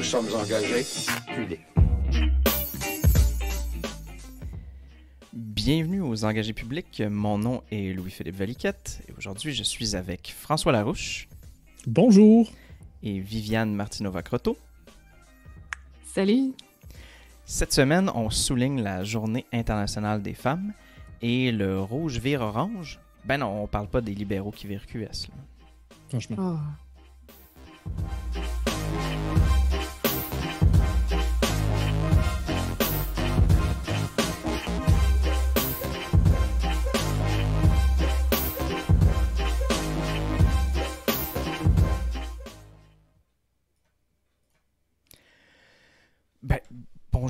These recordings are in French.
Nous sommes engagés publics. Bienvenue aux Engagés publics. Mon nom est Louis-Philippe Valiquette et aujourd'hui je suis avec François Larouche. Bonjour. Et Viviane Martinova-Croteau. Salut. Cette semaine, on souligne la Journée internationale des femmes et le rouge vire orange. Ben non, on parle pas des libéraux qui virent QS. Franchement. Oh.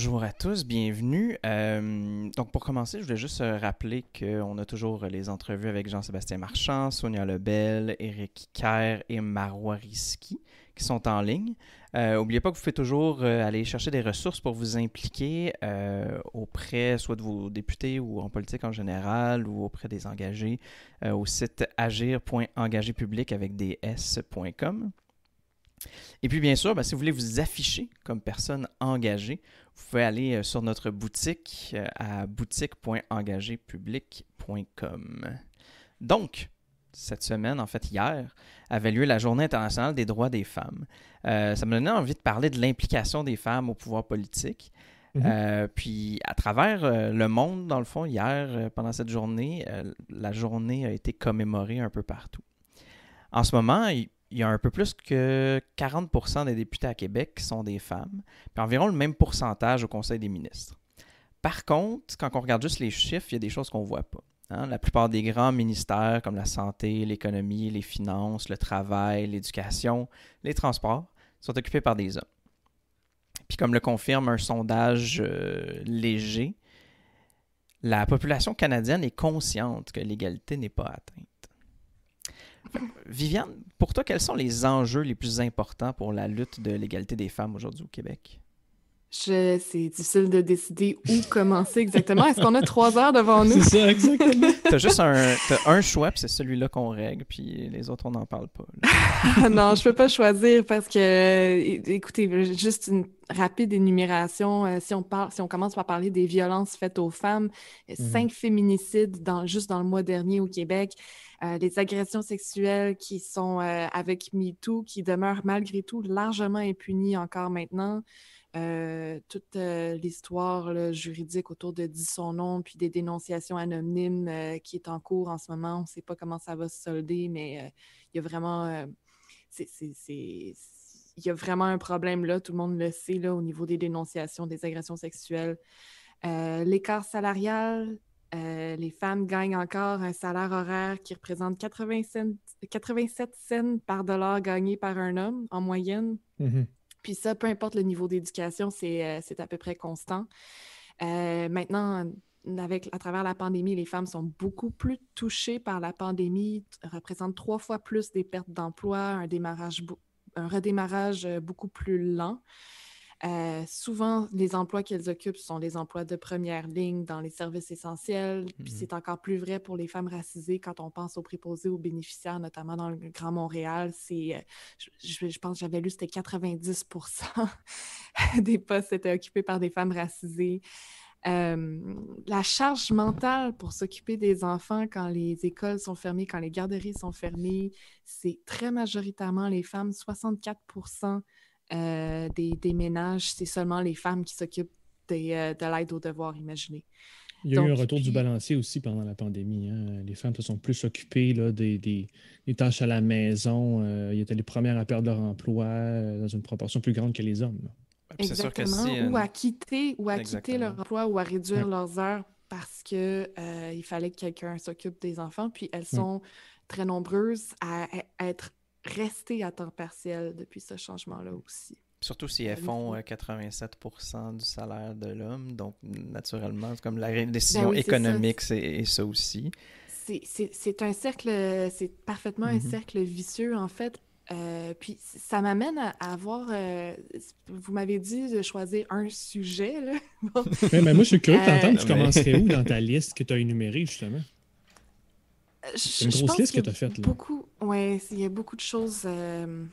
Bonjour à tous, bienvenue. Euh, donc pour commencer, je voulais juste euh, rappeler qu'on a toujours les entrevues avec Jean-Sébastien Marchand, Sonia Lebel, Eric Kerr et Marois qui sont en ligne. Euh, N'oubliez pas que vous pouvez toujours euh, aller chercher des ressources pour vous impliquer euh, auprès soit de vos députés ou en politique en général ou auprès des engagés euh, au site agir.engagépublic avec des. Et puis bien sûr, ben, si vous voulez vous afficher comme personne engagée, vous pouvez aller euh, sur notre boutique euh, à boutique.engagépublic.com. Donc, cette semaine, en fait hier, avait lieu la Journée internationale des droits des femmes. Euh, ça me donnait envie de parler de l'implication des femmes au pouvoir politique. Mhm. Euh, puis à travers euh, le monde, dans le fond, hier, pendant cette journée, la journée a été commémorée un peu partout. En ce moment, il il y a un peu plus que 40% des députés à Québec qui sont des femmes, puis environ le même pourcentage au Conseil des ministres. Par contre, quand on regarde juste les chiffres, il y a des choses qu'on ne voit pas. hein. La plupart des grands ministères comme la santé, l'économie, les finances, le travail, l'éducation, les transports sont occupés par des hommes. Puis comme le confirme un sondage euh, léger, la population canadienne est consciente que l'égalité n'est pas atteinte. Viviane, pour toi, quels sont les enjeux les plus importants pour la lutte de l'égalité des femmes aujourd'hui au Québec? Je, c'est difficile de décider où commencer exactement. Est-ce qu'on a trois heures devant nous? C'est ça, exactement. T'as juste un, choix, puis c'est celui-là qu'on règle, puis les autres, on n'en parle pas. Ah non, je peux pas choisir parce que, écoutez, juste une rapide énumération. euh, si on parle, si on commence par parler des violences faites aux femmes, euh, cinq féminicides dans, juste dans le mois dernier au Québec, euh, les agressions sexuelles qui sont euh, avec MeToo, qui demeurent malgré tout largement impunies encore maintenant. Euh, toute euh, l'histoire juridique autour de Dis son nom, puis des dénonciations anonymes euh, qui est en cours en ce moment. On ne sait pas comment ça va se solder, mais il y a vraiment il y a vraiment un problème là, tout le monde le sait là, au niveau des dénonciations, des agressions sexuelles. L'écart salarial, les femmes gagnent encore un salaire horaire qui représente 80 cents- 87 cents par dollar gagné par un homme en moyenne. Mhm. Puis ça, peu importe le niveau d'éducation, c'est euh, à peu près constant. Euh, maintenant, avec, à travers la pandémie, les femmes sont beaucoup plus touchées par la pandémie, représentent trois fois plus des pertes d'emploi, un redémarrage euh, beaucoup plus lent. Euh, souvent, les emplois qu'elles occupent sont les emplois de première ligne dans les services essentiels. Puis Mhm. c'est encore plus vrai pour les femmes racisées quand on pense aux préposés, aux bénéficiaires, notamment dans le Grand Montréal. C'est, euh, je, je- je pense que j'avais lu, c'était 90% des postes étaient occupés par des femmes racisées. Euh, la charge mentale pour s'occuper des enfants quand les écoles sont fermées, quand les garderies sont fermées, c'est très majoritairement les femmes. 64 euh, des, des ménages, c'est seulement les femmes qui s'occupent des, euh, de l'aide aux devoirs, imaginez. Il y a eu un retour du balancier aussi pendant la pandémie. hein. Les femmes se sont plus occupées là, des, des- des tâches à la maison. Euh, ils étaient les premières à perdre leur emploi euh, dans une proportion plus grande que les hommes. c'est sûr que Exactement. Ou à quitter, ou à quitter leur Exactement. emploi ou à réduire Ouais. leurs heures parce que euh, il fallait que quelqu'un s'occupe des enfants. Puis elles sont très nombreuses à, à être restées à temps partiel depuis ce changement-là aussi. Surtout si elles font euh, 87% du salaire de l'homme, donc naturellement, c'est comme la décision Ben oui, économique, c'est ça aussi. C'est- un cercle, c'est parfaitement un Mhm. cercle vicieux en fait. Euh, puis ça m'amène à, à avoir. euh, vous m'avez dit de choisir un sujet là. Bon, Ouais, mais moi, je suis curieux de Euh, t'entendre. Tu mais- commencerais où dans ta liste que tu as énumérée, justement? Je- une grosse liste que a t'as faite. Beaucoup, ouais, il y a beaucoup de choses euh,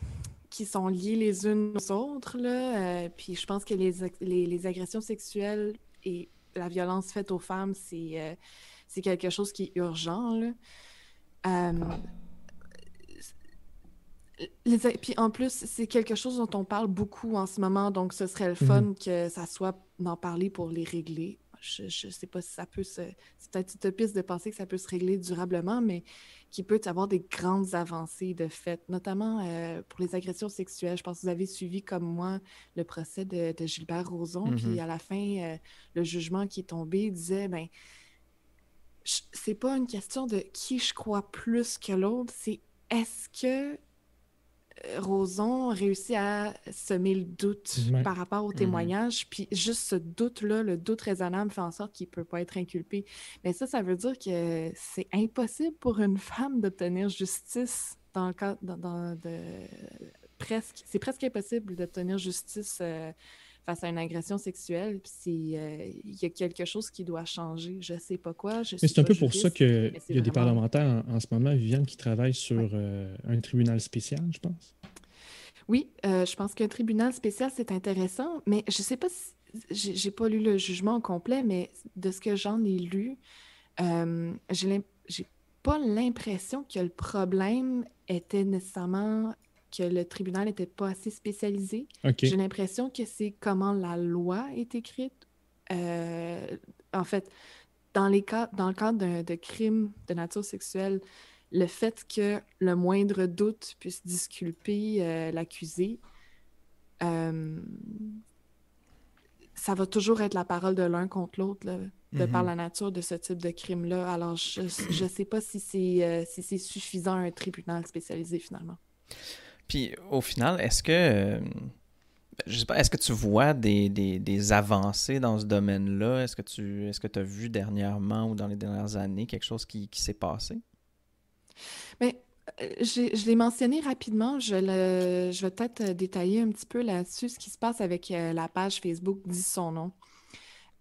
qui sont liées les unes aux autres. Là. Euh, puis je pense que les, les, agressions sexuelles et la violence faite aux femmes, c'est euh, c'est quelque chose qui est urgent. Là. Les, puis en plus, c'est quelque chose dont on parle beaucoup en ce moment, donc ce serait le fun mhm. que ça soit d'en parler pour les régler. Je ne sais pas si ça peut se. C'est peut-être utopiste de penser que ça peut se régler durablement, mais qui peut avoir des grandes avancées de fait, notamment euh, pour les agressions sexuelles. Je pense que vous avez suivi comme moi le procès de, Gilbert Rozon, puis mm-hmm. à la fin, euh, le jugement qui est tombé disait ben c'est pas une question de qui je crois plus que l'autre, c'est est-ce que Roson réussit à semer le doute par rapport au mhm. témoignage. Puis juste ce doute-là, le doute raisonnable, fait en sorte qu'il ne peut pas être inculpé. Mais ça, ça veut dire que c'est impossible pour une femme d'obtenir justice dans le cas de presque. C'est presque impossible d'obtenir justice. Euh, face à une agression sexuelle, puis euh, il y a quelque chose qui doit changer. Je ne sais pas quoi. mais c'est un peu pour ça qu'il y a des parlementaires en, ce moment, Viviane, qui travaillent sur euh, un tribunal spécial, je pense. Oui, euh, je pense qu'un tribunal spécial, c'est intéressant, mais je ne sais pas si. J'ai pas lu le jugement au complet, mais de ce que j'en ai lu, j'ai pas l'impression que le problème était nécessairement que le tribunal n'était pas assez spécialisé. J'ai l'impression que c'est comment la loi est écrite. Euh, en fait, dans, les cas, dans le cadre de crimes de nature sexuelle, le fait que le moindre doute puisse disculper euh, l'accusé, euh, ça va toujours être la parole de l'un contre l'autre, de par mhm. la nature de ce type de crime-là. Alors, je ne sais pas si c'est si c'est suffisant un tribunal spécialisé finalement. Puis au final, est-ce que euh, je sais pas, est-ce que tu vois des, des, avancées dans ce domaine-là? Est-ce que tu est-ce que as vu dernièrement ou dans les dernières années quelque chose qui, qui s'est passé? Mais euh, je l'ai mentionné rapidement, je, le, je vais peut-être détailler un petit peu là-dessus ce qui se passe avec euh, la page Facebook Dis son nom,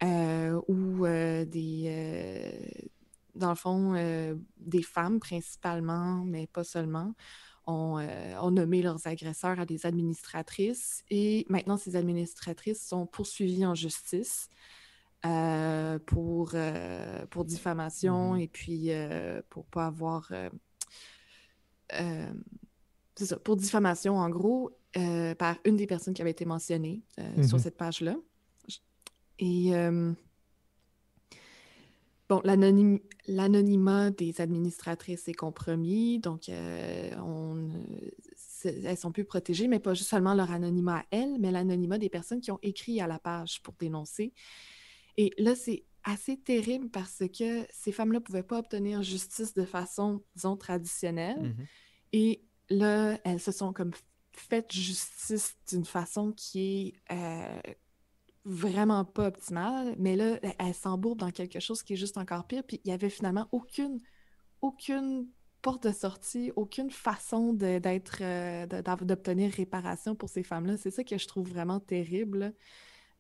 euh, où des, dans le fond, des femmes principalement, mais pas seulement, euh, ont, nommé leurs agresseurs à des administratrices et maintenant ces administratrices sont poursuivies en justice euh, pour, euh, pour diffamation mm-hmm. et puis pour pas avoir... c'est ça, pour diffamation en gros par une des personnes qui avait été mentionnées sur mm-hmm. cette page-là. Et Bon, l'anonymat des administratrices est compromis, donc euh, on, elles sont plus protégées, mais pas seulement leur anonymat à elles, mais l'anonymat des personnes qui ont écrit à la page pour dénoncer. Et là, c'est assez terrible parce que ces femmes-là ne pouvaient pas obtenir justice de façon, disons, traditionnelle. Mm-hmm. Et là, elles se sont comme faites justice d'une façon qui est euh, vraiment pas optimale, mais là, elle, s'embourbe dans quelque chose qui est juste encore pire. Puis il y avait finalement aucune, aucune porte de sortie, aucune façon d'être, euh, d'obtenir réparation pour ces femmes-là. C'est ça que je trouve vraiment terrible.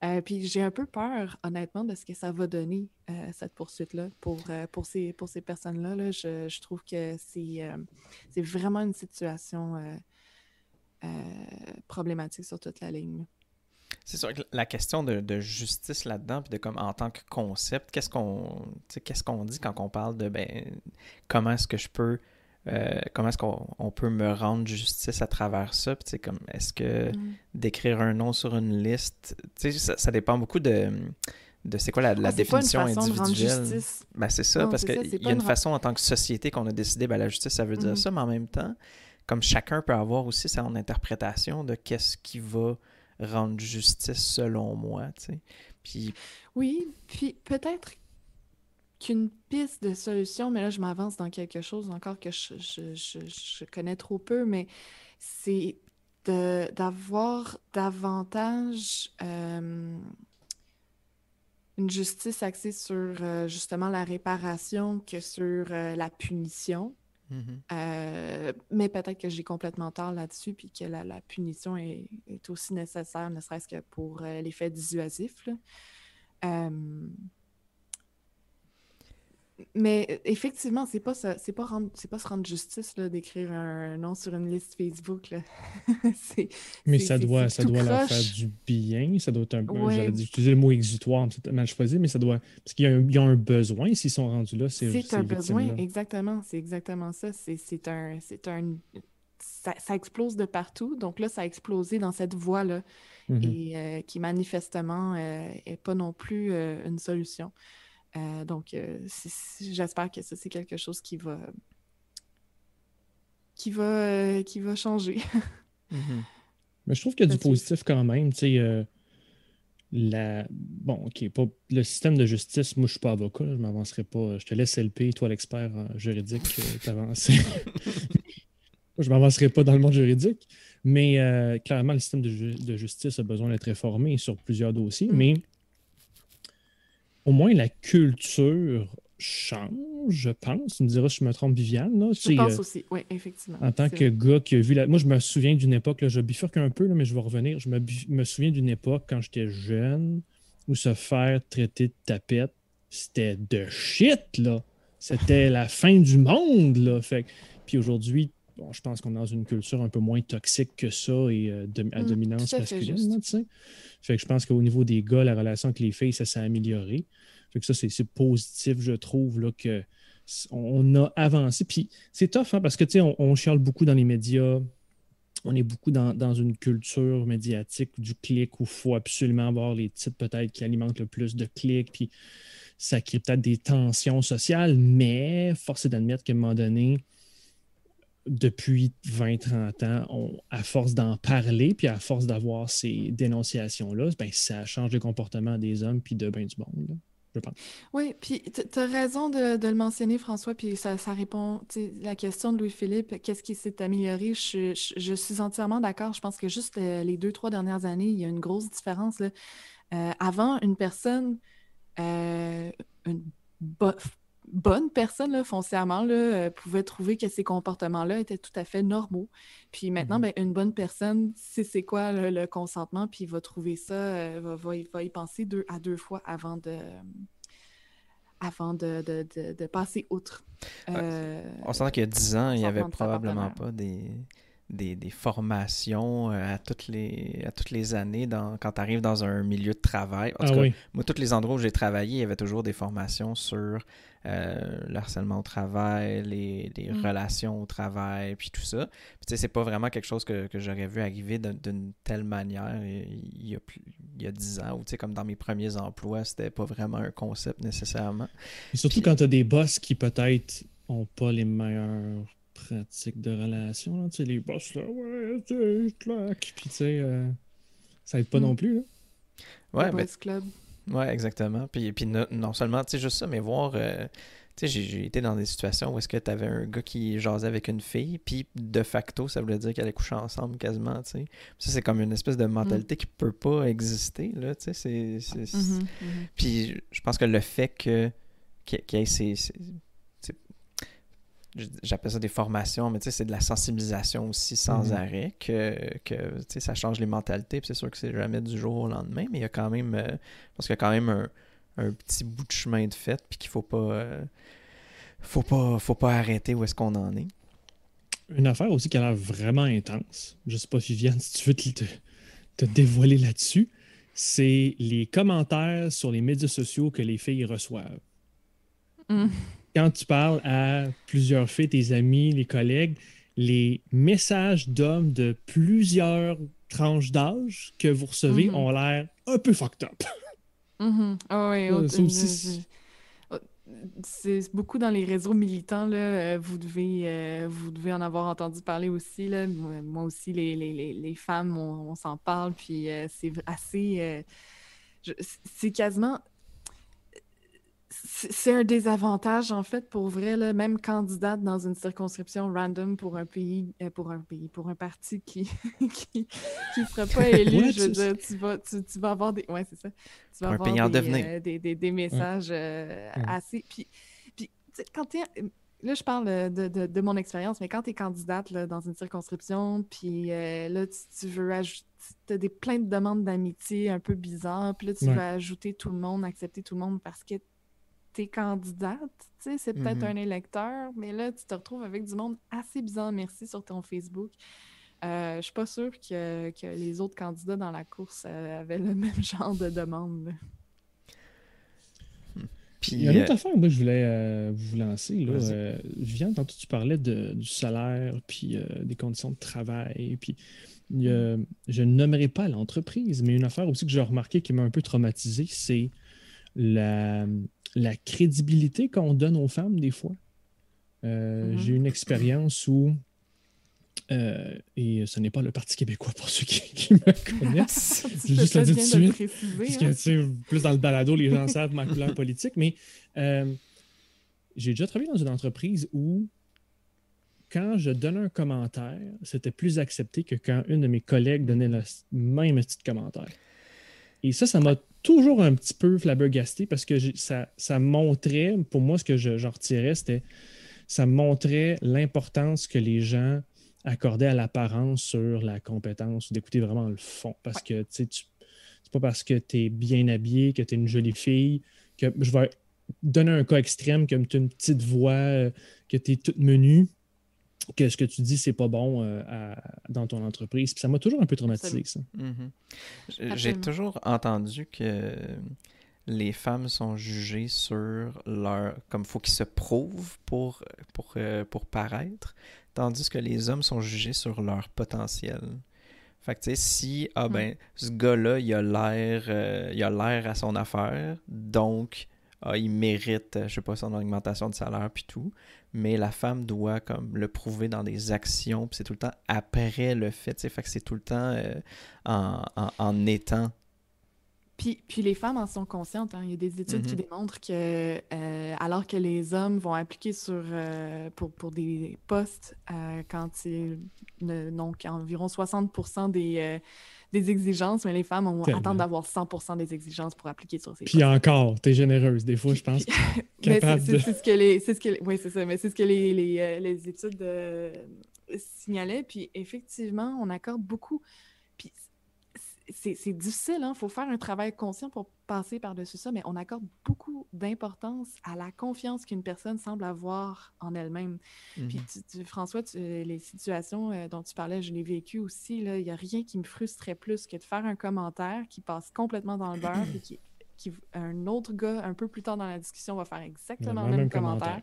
Euh, puis j'ai un peu peur, honnêtement, de ce que ça va donner, euh, cette poursuite-là, pour, pour ces, pour ces personnes-là. Là. Je, je, trouve que c'est, c'est vraiment une situation problématique sur toute la ligne. C'est sûr que la question de, justice là-dedans, puis de comme en tant que concept, qu'est-ce qu'on qu'est-ce qu'on dit quand on parle de ben comment est-ce que je peux euh, comment est-ce qu'on peut me rendre justice à travers ça? Puis, comme, est-ce que mm. d'écrire un nom sur une liste, ça, ça dépend beaucoup de, de c'est quoi la, la définition individuelle. Ben, c'est ça, parce qu'il y a une façon en tant que société qu'on a décidé, ben, la justice, ça veut dire mm-hmm. ça, mais en même temps, comme chacun peut avoir aussi son interprétation de qu'est-ce qui va rendre justice selon moi. Tu sais. Puis... Oui, puis peut-être qu'une piste de solution, mais là je m'avance dans quelque chose encore que je, connais trop peu, mais c'est d'avoir davantage euh, une justice axée sur euh, justement la réparation que sur euh, la punition. Mm-hmm. Euh, mais peut-être que j'ai complètement tort là-dessus, puis que la, punition est, aussi nécessaire, ne serait-ce que pour euh, l'effet dissuasif. Euh, mais euh, effectivement, c'est pas c'est pas rendre, c'est pas se rendre justice là, d'écrire un nom sur une liste Facebook. Là. mais ça doit, ça doit leur faire du bien. Ça doit être un ouais. J'allais utiliser le mot exutoire, mal choisi, mais ça doit. Parce qu'il y a un, y a un besoin s'ils sont rendus là. C'est, c'est un besoin, exactement. C'est exactement ça. C'est, c'est un. C'est un ça, ça, explose de partout. Donc là, ça a explosé dans cette voie-là. Mm-hmm. Et euh, qui manifestement n'est euh, pas non plus euh, une solution. Euh, donc, euh, j'espère que ça, c'est quelque chose qui va qui va, euh, qui va changer. Mhm. Mais je trouve qu'il y a du positif quand même. Tu sais, la... Bon, OK, pas... le système de justice, moi, je suis pas avocat, je m'avancerai pas. Je te laisse LP, toi, l'expert juridique, t'avancer. je m'avancerai pas dans le monde juridique. Mais clairement, le système de, de, justice a besoin d'être réformé sur plusieurs dossiers. Mm. Mais au moins la culture change, je pense. Tu me diras si je me trompe, Viviane. Là. Je pense euh, aussi, oui, effectivement. En tant que gars qui a vu la. Moi, je me souviens d'une époque, là, je bifurque un peu, là, mais je vais revenir. Je me, me souviens d'une époque quand j'étais jeune où se faire traiter de tapette, c'était de shit, là. C'était la fin du monde, là. Fait... Puis aujourd'hui, bon, je pense qu'on est dans une culture un peu moins toxique que ça et euh, à mmh, dominance masculine. fait que je pense qu'au niveau des gars, la relation avec les filles, ça s'est amélioré. Fait que ça, c'est positif, je trouve, là, que on a avancé. Puis c'est tough, hein, parce que tu sais, on, on chiale beaucoup dans les médias. On est beaucoup dans, une culture médiatique du clic où il faut absolument avoir les titres peut-être qui alimentent le plus de clics. Puis ça crée peut-être des tensions sociales, mais force est d'admettre qu'à un moment donné, depuis 20-30 ans, à force d'en parler, puis à force d'avoir ces dénonciations-là, ben, ça change le comportement des hommes puis de bien du monde, je pense. Oui, puis tu as raison de, le mentionner, François, puis ça, ça répond, la question de Louis-Philippe, qu'est-ce qui s'est amélioré? Je, suis entièrement d'accord. Je pense que juste euh, les deux, trois dernières années, il y a une grosse différence. Euh, avant, une personne, euh, une bonne personne, là, foncièrement, là, euh, pouvait trouver que ces comportements-là étaient tout à fait normaux. Puis maintenant, mm-hmm. ben, une bonne personne sait c'est quoi le consentement, puis va trouver ça, euh, va, va, y penser deux à deux fois avant de avant de, de, de, passer outre. Euh, on sent qu'il y a dix ans, il n'y avait probablement pas des, des, des, formations à, toutes les, à toutes les années dans, quand tu arrives dans un milieu de travail. En tout ah cas, moi, tous les endroits où j'ai travaillé, il y avait toujours des formations sur euh, le harcèlement au travail, les, mm. relations au travail, puis tout ça. Puis, c'est pas vraiment quelque chose que, j'aurais vu arriver d'une telle manière il y a, il y a 10 ans, ou comme dans mes premiers emplois, c'était pas vraiment un concept nécessairement. Et surtout quand tu as des boss qui peut-être ont pas les meilleures pratiques de relations. Tu sais, les boss, là, ouais, tu claque. Puis, tu sais, euh, ça aide pas mm. non plus. Là. Ouais, mais... club. Ouais, exactement. Puis, puis non, seulement, tu sais, juste ça, mais voir. Euh, tu sais, j'ai été dans des situations où est-ce que tu avais un gars qui jasait avec une fille, puis de facto, ça voulait dire qu'elle allait coucher ensemble quasiment, tu sais. Ça, c'est comme une espèce de mentalité mm. qui peut pas exister, là, tu sais. C'est, mm-hmm, mm-hmm. Puis je pense que le fait que qu'il y ait ces, j'appelle ça des formations, mais c'est de la sensibilisation aussi sans mhm. arrêt, que, que ça change les mentalités. c'est sûr que c'est jamais du jour au lendemain, mais il y a quand même, euh, parce qu'il y a quand même un, petit bout de chemin de fait, puis qu'il faut pas, euh, faut pas, faut pas arrêter où est-ce qu'on en est. Une affaire aussi qui a l'air vraiment intense. Je sais pas, Viviane, si tu veux te, te dévoiler là-dessus, c'est les commentaires sur les médias sociaux que les filles reçoivent. Mm quand tu parles à plusieurs filles, tes amis, les collègues, les messages d'hommes de plusieurs tranches d'âge que vous recevez mm-hmm. ont l'air un peu fucked up. Mm-hmm. Ah oui, c'est beaucoup dans les réseaux militants. Là, euh, vous, devez, euh, vous devez en avoir entendu parler aussi. Là. Moi aussi, les, les, les femmes, on, s'en parle. Puis euh, c'est assez. c'est quasiment c'est un désavantage, en fait, pour vrai, là, même candidate dans une circonscription random pour un pays, euh, pour un pays, pour un parti qui qui, qui sera pas élu, je veux dire, tu vas, tu, tu, vas avoir des. Ouais, c'est ça. Tu vas avoir des, euh, des, des, des, messages euh, assez. Puis, puis quand tu Là, je parle de, de, de mon expérience, mais quand tu es candidate là, dans une circonscription, puis là, tu, tu veux ajouter tu as des, plein de demandes d'amitié un peu bizarres, puis là, tu veux ajouter tout le monde, accepter tout le monde parce que t'es candidate, tu sais, c'est peut-être Mhm. un électeur, mais là, tu te retrouves avec du monde assez bizarre, merci, sur ton Facebook. Euh, je suis pas sûre que, que les autres candidats dans la course euh, avaient le même genre de demande. là. Puis, Il y a une autre euh, affaire, moi, je voulais euh, vous lancer. Là. Euh, Viviane, tantôt, tu parlais de- du salaire, puis euh, des conditions de travail. Puis, il y a- je ne nommerai pas l'entreprise, mais une affaire aussi que j'ai remarqué qui m'a un peu traumatisé, c'est la, la crédibilité qu'on donne aux femmes, des fois. Euh, Mhm. J'ai une expérience où, euh, et ce n'est pas le Parti québécois pour ceux qui, qui me connaissent, juste le dire tout de suite. parce hein. que, tu sais, plus dans le balado, les gens savent ma couleur politique, mais euh, j'ai déjà travaillé dans une entreprise où, quand je donnais un commentaire, c'était plus accepté que quand une de mes collègues donnait le même petit commentaire. Et ça, ça m'a toujours un petit peu flabbergasté parce que ça, ça montrait, pour moi, ce que je- j'en retirais, c'était ça montrait l'importance que les gens accordaient à l'apparence sur la compétence ou d'écouter vraiment le fond. Parce que, tu sais, c'est pas parce que tu es bien habillé, que tu es une jolie fille, que je vais donner un cas extrême comme tu as une petite voix, euh, que tu es toute menue, que ce que tu dis, c'est pas bon euh, à- dans ton entreprise. Puis ça m'a toujours un peu traumatisé, ça. Mhm. J- J'ai toujours entendu que les femmes sont jugées sur leur... comme faut qu'ils se prouvent pour, pour, euh, pour paraître, tandis que les hommes sont jugés sur leur potentiel. Fait que tu sais, si, ah Hmm. ben, ce gars-là, il a l'air euh, il a l'air à son affaire, donc ah, il mérite, euh, je sais pas, son augmentation de salaire puis tout, mais la femme doit comme le prouver dans des actions, puis c'est tout le temps après le fait, fait que c'est tout le temps euh, en, en, en étant. Puis, puis les femmes en sont conscientes. hein. Il y a des études qui Mhm. démontrent que euh, alors que les hommes vont appliquer sur, euh, pour, pour des postes quand ils n'ont qu'environ 60 des, des exigences, mais les femmes Tellement. attendre d'avoir 100% des exigences pour appliquer sur ces Puis postes. encore, tu es généreuse. Des fois, je pense. Que Mais capable c'est de- c'est- c'est ce que les, c'est ce que les- oui, c'est ça, mais c'est ce que les, les, euh, les études euh, signalaient. Puis effectivement, on accorde beaucoup. C'est difficile, il faut faire un travail conscient pour passer par-dessus ça, mais on accorde beaucoup d'importance à la confiance qu'une personne semble avoir en elle-même. Puis tu- tu- François, tu- les situations euh, dont tu parlais, je l'ai vécu aussi. Il n'y a rien qui me frustrait plus que de faire un commentaire qui passe complètement dans le beurre et qui, qui- un autre gars, un peu plus tard dans la discussion, va faire exactement le même, commentaire.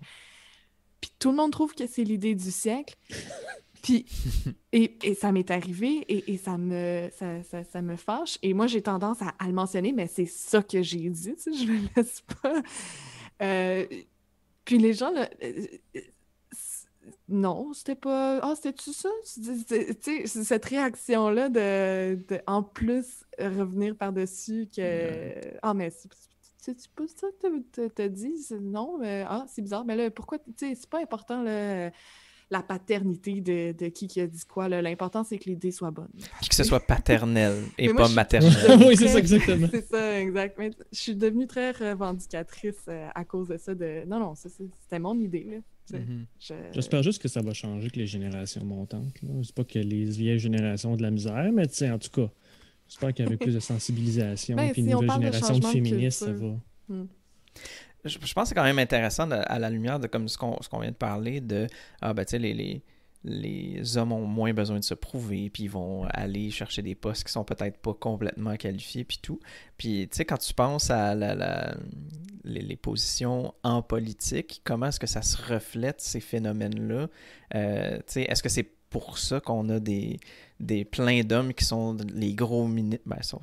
Puis tout le monde trouve que c'est l'idée du siècle. Puis, et, et ça m'est arrivé et, et ça, me, ça, ça- ça me fâche. Et moi, j'ai tendance à, à le mentionner, mais c'est ça que j'ai dit, tu sais, je me laisse pas. Euh, puis les gens, là, euh, euh, non, c'était pas. Ah, c'était-tu ça? Tu sais, cette réaction-là de, de, en plus, revenir par-dessus que. Ah, mais c'est pas ça que t'as- dit? Non, mais ah, c'est bizarre. Mais là, pourquoi? Tu sais, c'est pas important, là, la paternité de, de qui qui a dit quoi. là. L'important, c'est que l'idée soit bonne. Puis que ce soit paternel et moi, pas maternel. oui, c'est ça, exactement. C'est ça, exact. Mais je suis devenue très revendicatrice euh, à cause de ça. De... Non, non, c'était mon idée. Là. Mhm. je- J'espère juste que ça va changer avec les générations montantes. C'est pas que les vieilles générations ont de la misère, mais tu sais, en tout cas, j'espère qu'avec plus de sensibilisation Ben, et une si on nouvelle génération de féministes, ça va. Je, pense que c'est quand même intéressant à la lumière de comme ce qu'on vient de parler de ah ben tu sais les, les les hommes ont moins besoin de se prouver puis ils vont aller chercher des postes qui sont peut-être pas complètement qualifiés puis tout. Puis tu sais quand tu penses à la, la- les, les positions en politique comment est-ce que ça se reflète ces phénomènes là sais est-ce que c'est pour ça qu'on a des des plein d'hommes qui sont les gros mini ben, sont-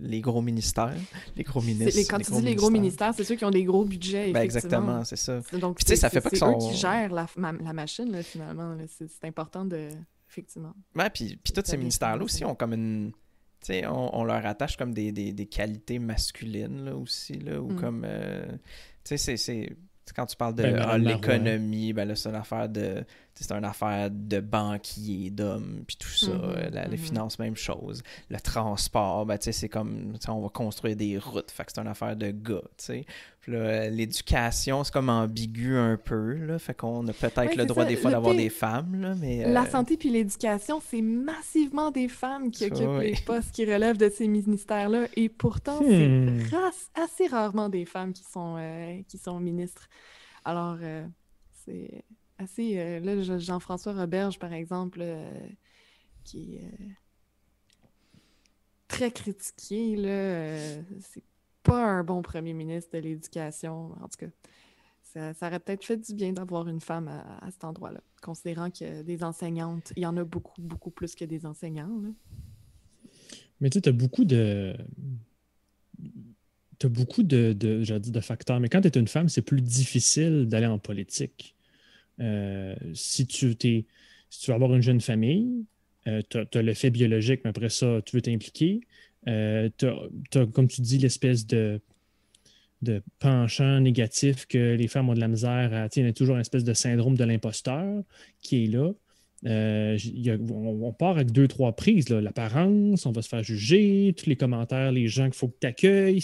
les gros ministères les gros ministres les- quand tu dis les gros ministères, c'est ceux qui ont des gros budgets. ben, exactement c'est ça C'est- Donc, Puis, tu sais, ça fait pas que c'est eux qui gèrent la, ma- la machine, là, finalement. là. C'est important de. Effectivement. Ouais, puis, puis tous ces ministères-là aussi ont comme une. Tu sais, on, on leur attache comme des, des, des qualités masculines, là, aussi, là, ou Mm. comme. euh, tu sais, c'est- c'est. tu sais, Quand tu parles de Ben, ah, l'économie, ben là, c'est une affaire de. C'est une affaire de banquier, d'hommes, puis tout ça. Mhm, Euh, Les mhm. finances, même chose. Le transport, ben, tu sais, c'est comme. on va construire des routes, fait que c'est une affaire de gars. Puis l'éducation, c'est comme ambigu un peu, là. Fait qu'on a peut-être Ouais, le droit ça. des fois d'avoir des femmes, là, mais... euh, La santé puis l'éducation, c'est massivement des femmes qui Ça, occupent oui. les postes qui relèvent de ces ministères-là. Et pourtant, Hmm. c'est ras- assez rarement des femmes qui sont, euh, qui sont ministres. Alors, euh, c'est assez... euh, là, je- Jean-François Roberge, par exemple, euh, qui est euh, très critiqué, là, euh, c'est pas un bon premier ministre de l'Éducation. En tout cas, ça, ça aurait peut-être fait du bien d'avoir une femme à, cet endroit-là, considérant que des enseignantes, il y en a beaucoup, beaucoup plus que des enseignants. là. Mais tu sais, tu as beaucoup de. Tu beaucoup de, de, de facteurs. Mais quand tu es une femme, c'est plus difficile d'aller en politique. Euh, si, tu t'es, si tu veux avoir une jeune famille, tu as, l'effet biologique, mais après ça, tu veux t'impliquer. Euh, tu as, comme tu dis, l'espèce de, de penchant négatif que les femmes ont de la misère à. Il y a toujours une espèce de syndrome de l'imposteur qui est là. Euh, on, on part avec deux, trois prises. L'apparence, on va se faire juger, tous les commentaires, les gens qu'il faut que tu accueilles.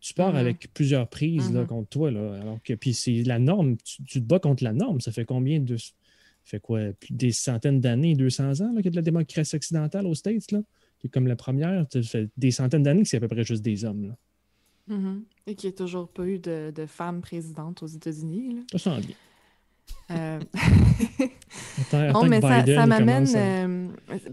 Tu pars Mhm. avec plusieurs prises là, Mhm. contre toi. Là, alors que puis c'est la norme. Tu, tu te bats contre la norme. Ça fait combien de. Ça fait quoi? Des centaines d'années, 200 ans qu'il y a de la démocratie occidentale aux States, là, qui est comme la première. Ça fait des centaines d'années que c'est à peu près juste des hommes. Là. Mhm. Et qu'il n'y a toujours pas eu de, de femmes présidentes aux États-Unis. là. Ça sent bien. Euh, Attends, Non, mais ça, m'amène à- euh,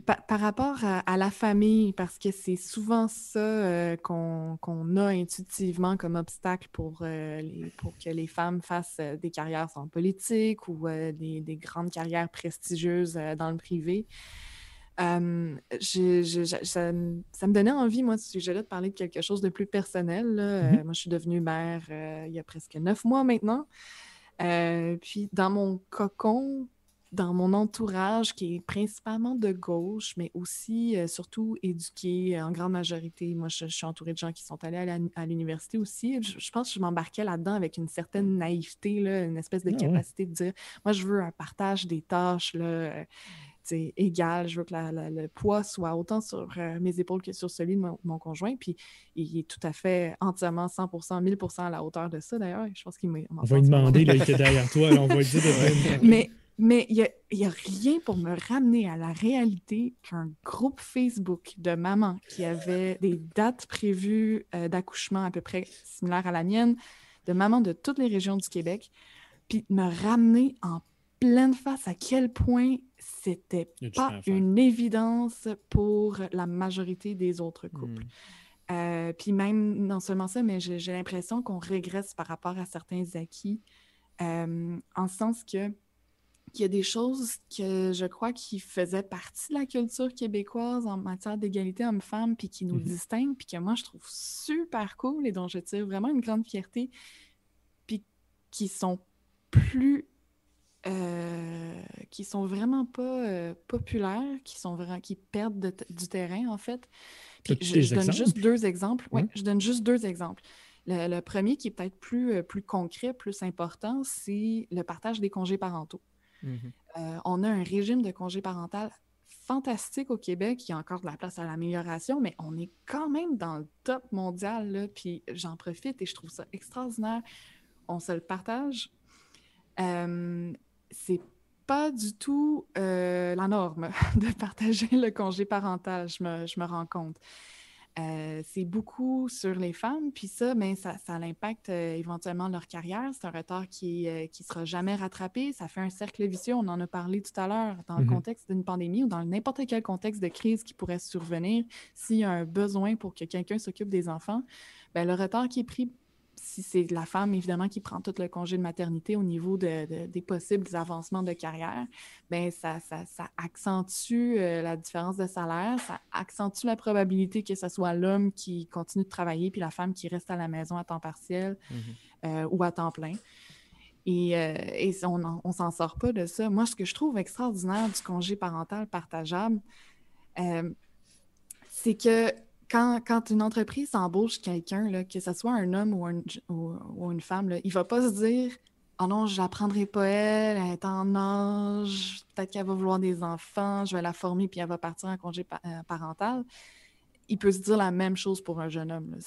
par, par rapport à, à la famille, parce que c'est souvent ça euh, qu'on qu'on a intuitivement comme obstacle pour, euh, les- pour que les femmes fassent euh, des carrières en politique ou euh, des, des grandes carrières prestigieuses euh, dans le privé. Euh, je- je- je- ça, me- ça me donnait envie, moi, ce sujet-là, de parler de quelque chose de plus personnel. là. Euh, Mhm. moi, je suis devenue mère euh, il y a presque neuf mois maintenant. Euh, puis dans mon cocon, dans mon entourage qui est principalement de gauche, mais aussi euh, surtout éduqué en grande majorité. Moi, je, je suis entourée de gens qui sont allés à l'université aussi. Je, je pense que je m'embarquais là-dedans avec une certaine naïveté, là, une espèce de Ah ouais. capacité de dire, moi, je veux un partage des tâches là, euh, égal. Je veux que la- la- le poids soit autant sur euh, mes épaules que sur celui de mon, mon conjoint. Puis il est tout à fait entièrement 100%, 1000% à la hauteur de ça, d'ailleurs. Je pense qu'il m'a On va lui demander, là, il était derrière toi, on va lui dire de mais mais il n'y a, rien pour me ramener à la réalité qu'un groupe Facebook de mamans qui avait des dates prévues euh, d'accouchement à peu près similaires à la mienne, de mamans de toutes les régions du Québec, puis me ramener en pleine face à quel point c'était Il pas une évidence pour la majorité des autres couples. hmm. Euh, puis même, non seulement ça, mais j'ai l'impression qu'on régresse par rapport à certains acquis, euh, en ce sens que qu'il y a des choses que je crois qui faisaient partie de la culture québécoise en matière d'égalité homme-femme, puis qui nous Mhm. distinguent, puis que moi, je trouve super cool et dont je tire vraiment une grande fierté, puis qui sont plus... euh, qui sont vraiment pas euh, populaires, qui sont vraiment, qui perdent de du terrain, en fait. Puis je, donne juste deux exemples. Ouais. je donne juste deux exemples. Le, le premier, qui est peut-être plus, euh, plus concret, plus important, c'est le partage des congés parentaux. Mhm. Euh, on a un régime de congé parental fantastique au Québec. Il y a encore de la place à l'amélioration, mais on est quand même dans le top mondial. Là, puis j'en profite et je trouve ça extraordinaire. On se le partage. Euh, c'est pas du tout euh, la norme de partager le congé parental, je me, je me rends compte. Euh, c'est beaucoup sur les femmes, puis ça, ben, ça, ça impacte euh, éventuellement leur carrière. C'est un retard qui ne qui sera jamais rattrapé. Ça fait un cercle vicieux. On en a parlé tout à l'heure dans le Mhm. contexte d'une pandémie ou dans n'importe quel contexte de crise qui pourrait survenir. S'il y a un besoin pour que quelqu'un s'occupe des enfants, ben, le retard qui est pris, si c'est la femme, évidemment, qui prend tout le congé de maternité au niveau de- de- des possibles avancements de carrière, ben ça, ça, ça accentue euh, la différence de salaire, ça accentue la probabilité que ce soit l'homme qui continue de travailler puis la femme qui reste à la maison à temps partiel Mhm. euh, ou à temps plein. Et, euh, et on on s'en sort pas de ça. Moi, ce que je trouve extraordinaire du congé parental partageable, c'est que quand, quand une entreprise embauche quelqu'un, que ce soit un homme ou, un- ou- ou une femme, là, il va pas se dire Oh non, je l'apprendrai pas elle, elle est en âge, peut-être qu'elle va vouloir des enfants, je vais la former puis elle va partir en congé pa- euh, parental. il peut se dire la même chose pour un jeune homme.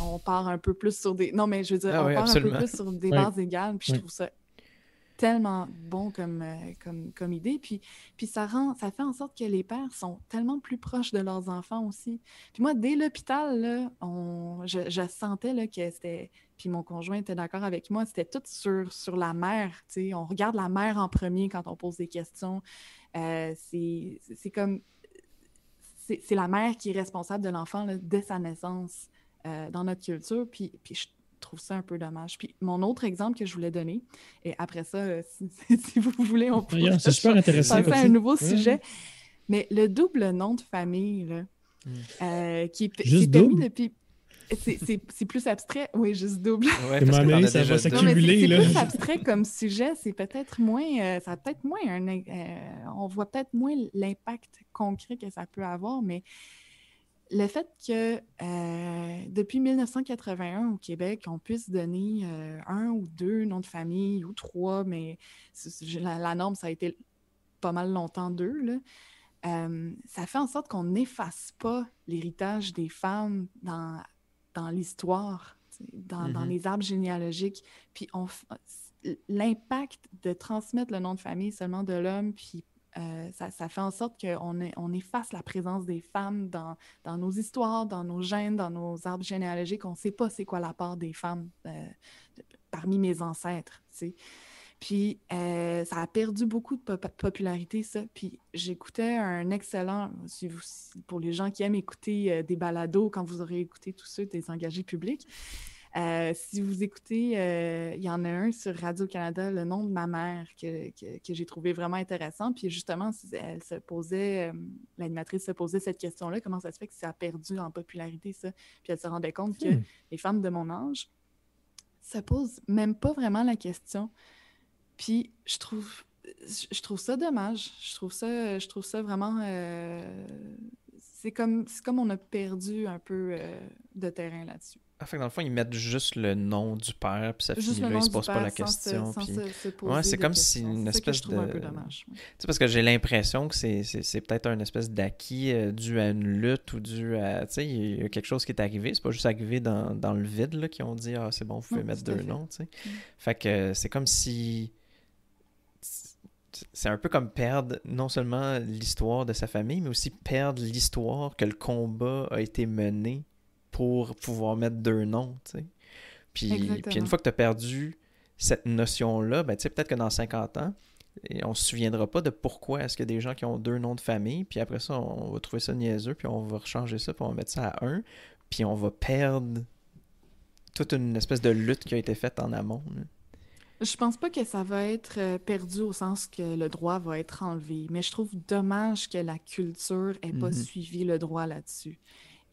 On part un peu plus sur des. Non, mais je veux dire, Ah on oui, part un peu plus sur des Oui. bases égales. Puis je trouve ça tellement bon comme, euh, comme, comme idée. Puis, puis ça rend, ça fait en sorte que les pères sont tellement plus proches de leurs enfants aussi. Puis moi, dès l'hôpital, je, je sentais là, que c'était. Puis mon conjoint était d'accord avec moi, c'était tout sur, sur la mère. tu sais. On regarde la mère en premier quand on pose des questions. Euh, c'est comme. C'est la mère qui est responsable de l'enfant dès sa naissance euh, dans notre culture. Puis, puis je trouve ça un peu dommage. Puis mon autre exemple que je voulais donner, et après ça, euh, si, si vous voulez, on peut D'ailleurs, c'est super intéressant. passer à un nouveau Ouais. sujet. Mais le double nom de famille, là, Mm. euh, qui est, qui Juste est permis double? depuis. c'est- plus abstrait? Oui, juste double. Ouais, parce que ça va s'accumuler. C'est- plus abstrait comme sujet. C'est peut-être moins. euh, ça a peut-être moins un. euh, on voit peut-être moins l'impact concret que ça peut avoir, mais le fait que euh, depuis 1981 au Québec, on puisse donner euh, un ou deux noms de famille ou trois, mais la, la norme, ça a été pas mal longtemps deux, là. Euh, ça fait en sorte qu'on n'efface pas l'héritage des femmes dans, dans l'histoire, dans, dans Mhm. les arbres généalogiques. Puis l'impact de transmettre le nom de famille seulement de l'homme, puis euh, ça, fait en sorte qu'on efface la présence des femmes dans, nos histoires, dans nos gènes, dans nos arbres généalogiques. On ne sait pas c'est quoi la part des femmes euh, parmi mes ancêtres. Puis euh, ça a perdu beaucoup de pop- popularité, ça. Puis j'écoutais un excellent, pour les gens qui aiment écouter des balados quand vous aurez écouté tous ceux des engagés publics. Euh, si vous écoutez, euh, il y en a un sur Radio-Canada, Le nom de ma mère, que, que- que j'ai trouvé vraiment intéressant. Puis justement, elle se posait, euh, l'animatrice se posait cette question-là, comment ça se fait que ça a perdu en popularité, ça? Puis elle se rendait compte que Hmm. les femmes de mon âge se posent même pas vraiment la question. Puis je trouve, je trouve ça dommage. Je trouve ça, je trouve ça vraiment. c'est comme, comme on a perdu un peu euh, de terrain là-dessus. Ah, fait que dans le fond, ils mettent juste le nom du père, puis ça Juste finit là, ils se posent pas la question. puis- Ouais, c'est de comme si une espèce trouve un de- peu dommage. ouais. Tu sais, parce que j'ai l'impression que c'est, peut-être une espèce d'acquis euh, dû à une lutte ou dû à. Tu sais, il y a quelque chose qui est arrivé. C'est pas juste arrivé dans, dans le vide là, qui ont dit Ah, c'est bon, vous pouvez Non, mettre deux noms. Tu sais. Mm. Fait que euh, c'est comme si. C'est un peu comme perdre non seulement l'histoire de sa famille, mais aussi perdre l'histoire que le combat a été mené pour pouvoir mettre deux noms. Tu sais. Puis, une fois que tu as perdu cette notion-là, ben, tu sais, peut-être que dans 50 ans, et on se souviendra pas de pourquoi est-ce qu'il y a des gens qui ont deux noms de famille, puis après ça, on va trouver ça niaiseux, puis on va rechanger ça, puis on va mettre ça à un, puis on va perdre toute une espèce de lutte qui a été faite en amont. là. Je pense pas que ça va être euh, perdu au sens que le droit va être enlevé, mais je trouve dommage que la culture ait pas Mhm. suivi le droit là-dessus.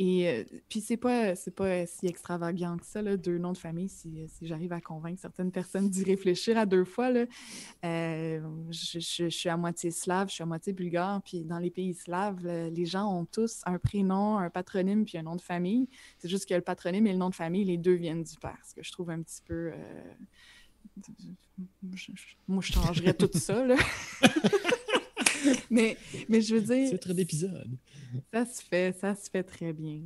Et euh, puis c'est pas c'est pas si extravagant que ça là, deux noms de famille. Si, si j'arrive à convaincre certaines personnes d'y réfléchir à deux fois là, euh, je, je- suis à moitié slave, je suis à moitié bulgare. Puis dans les pays slaves, euh, les gens ont tous un prénom, un patronyme puis un nom de famille. C'est juste que le patronyme et le nom de famille, les deux viennent du père, ce que je trouve un petit peu. moi, je changerais tout ça, là. mais, mais je veux dire, d'épisode. ça se fait, ça se fait très bien.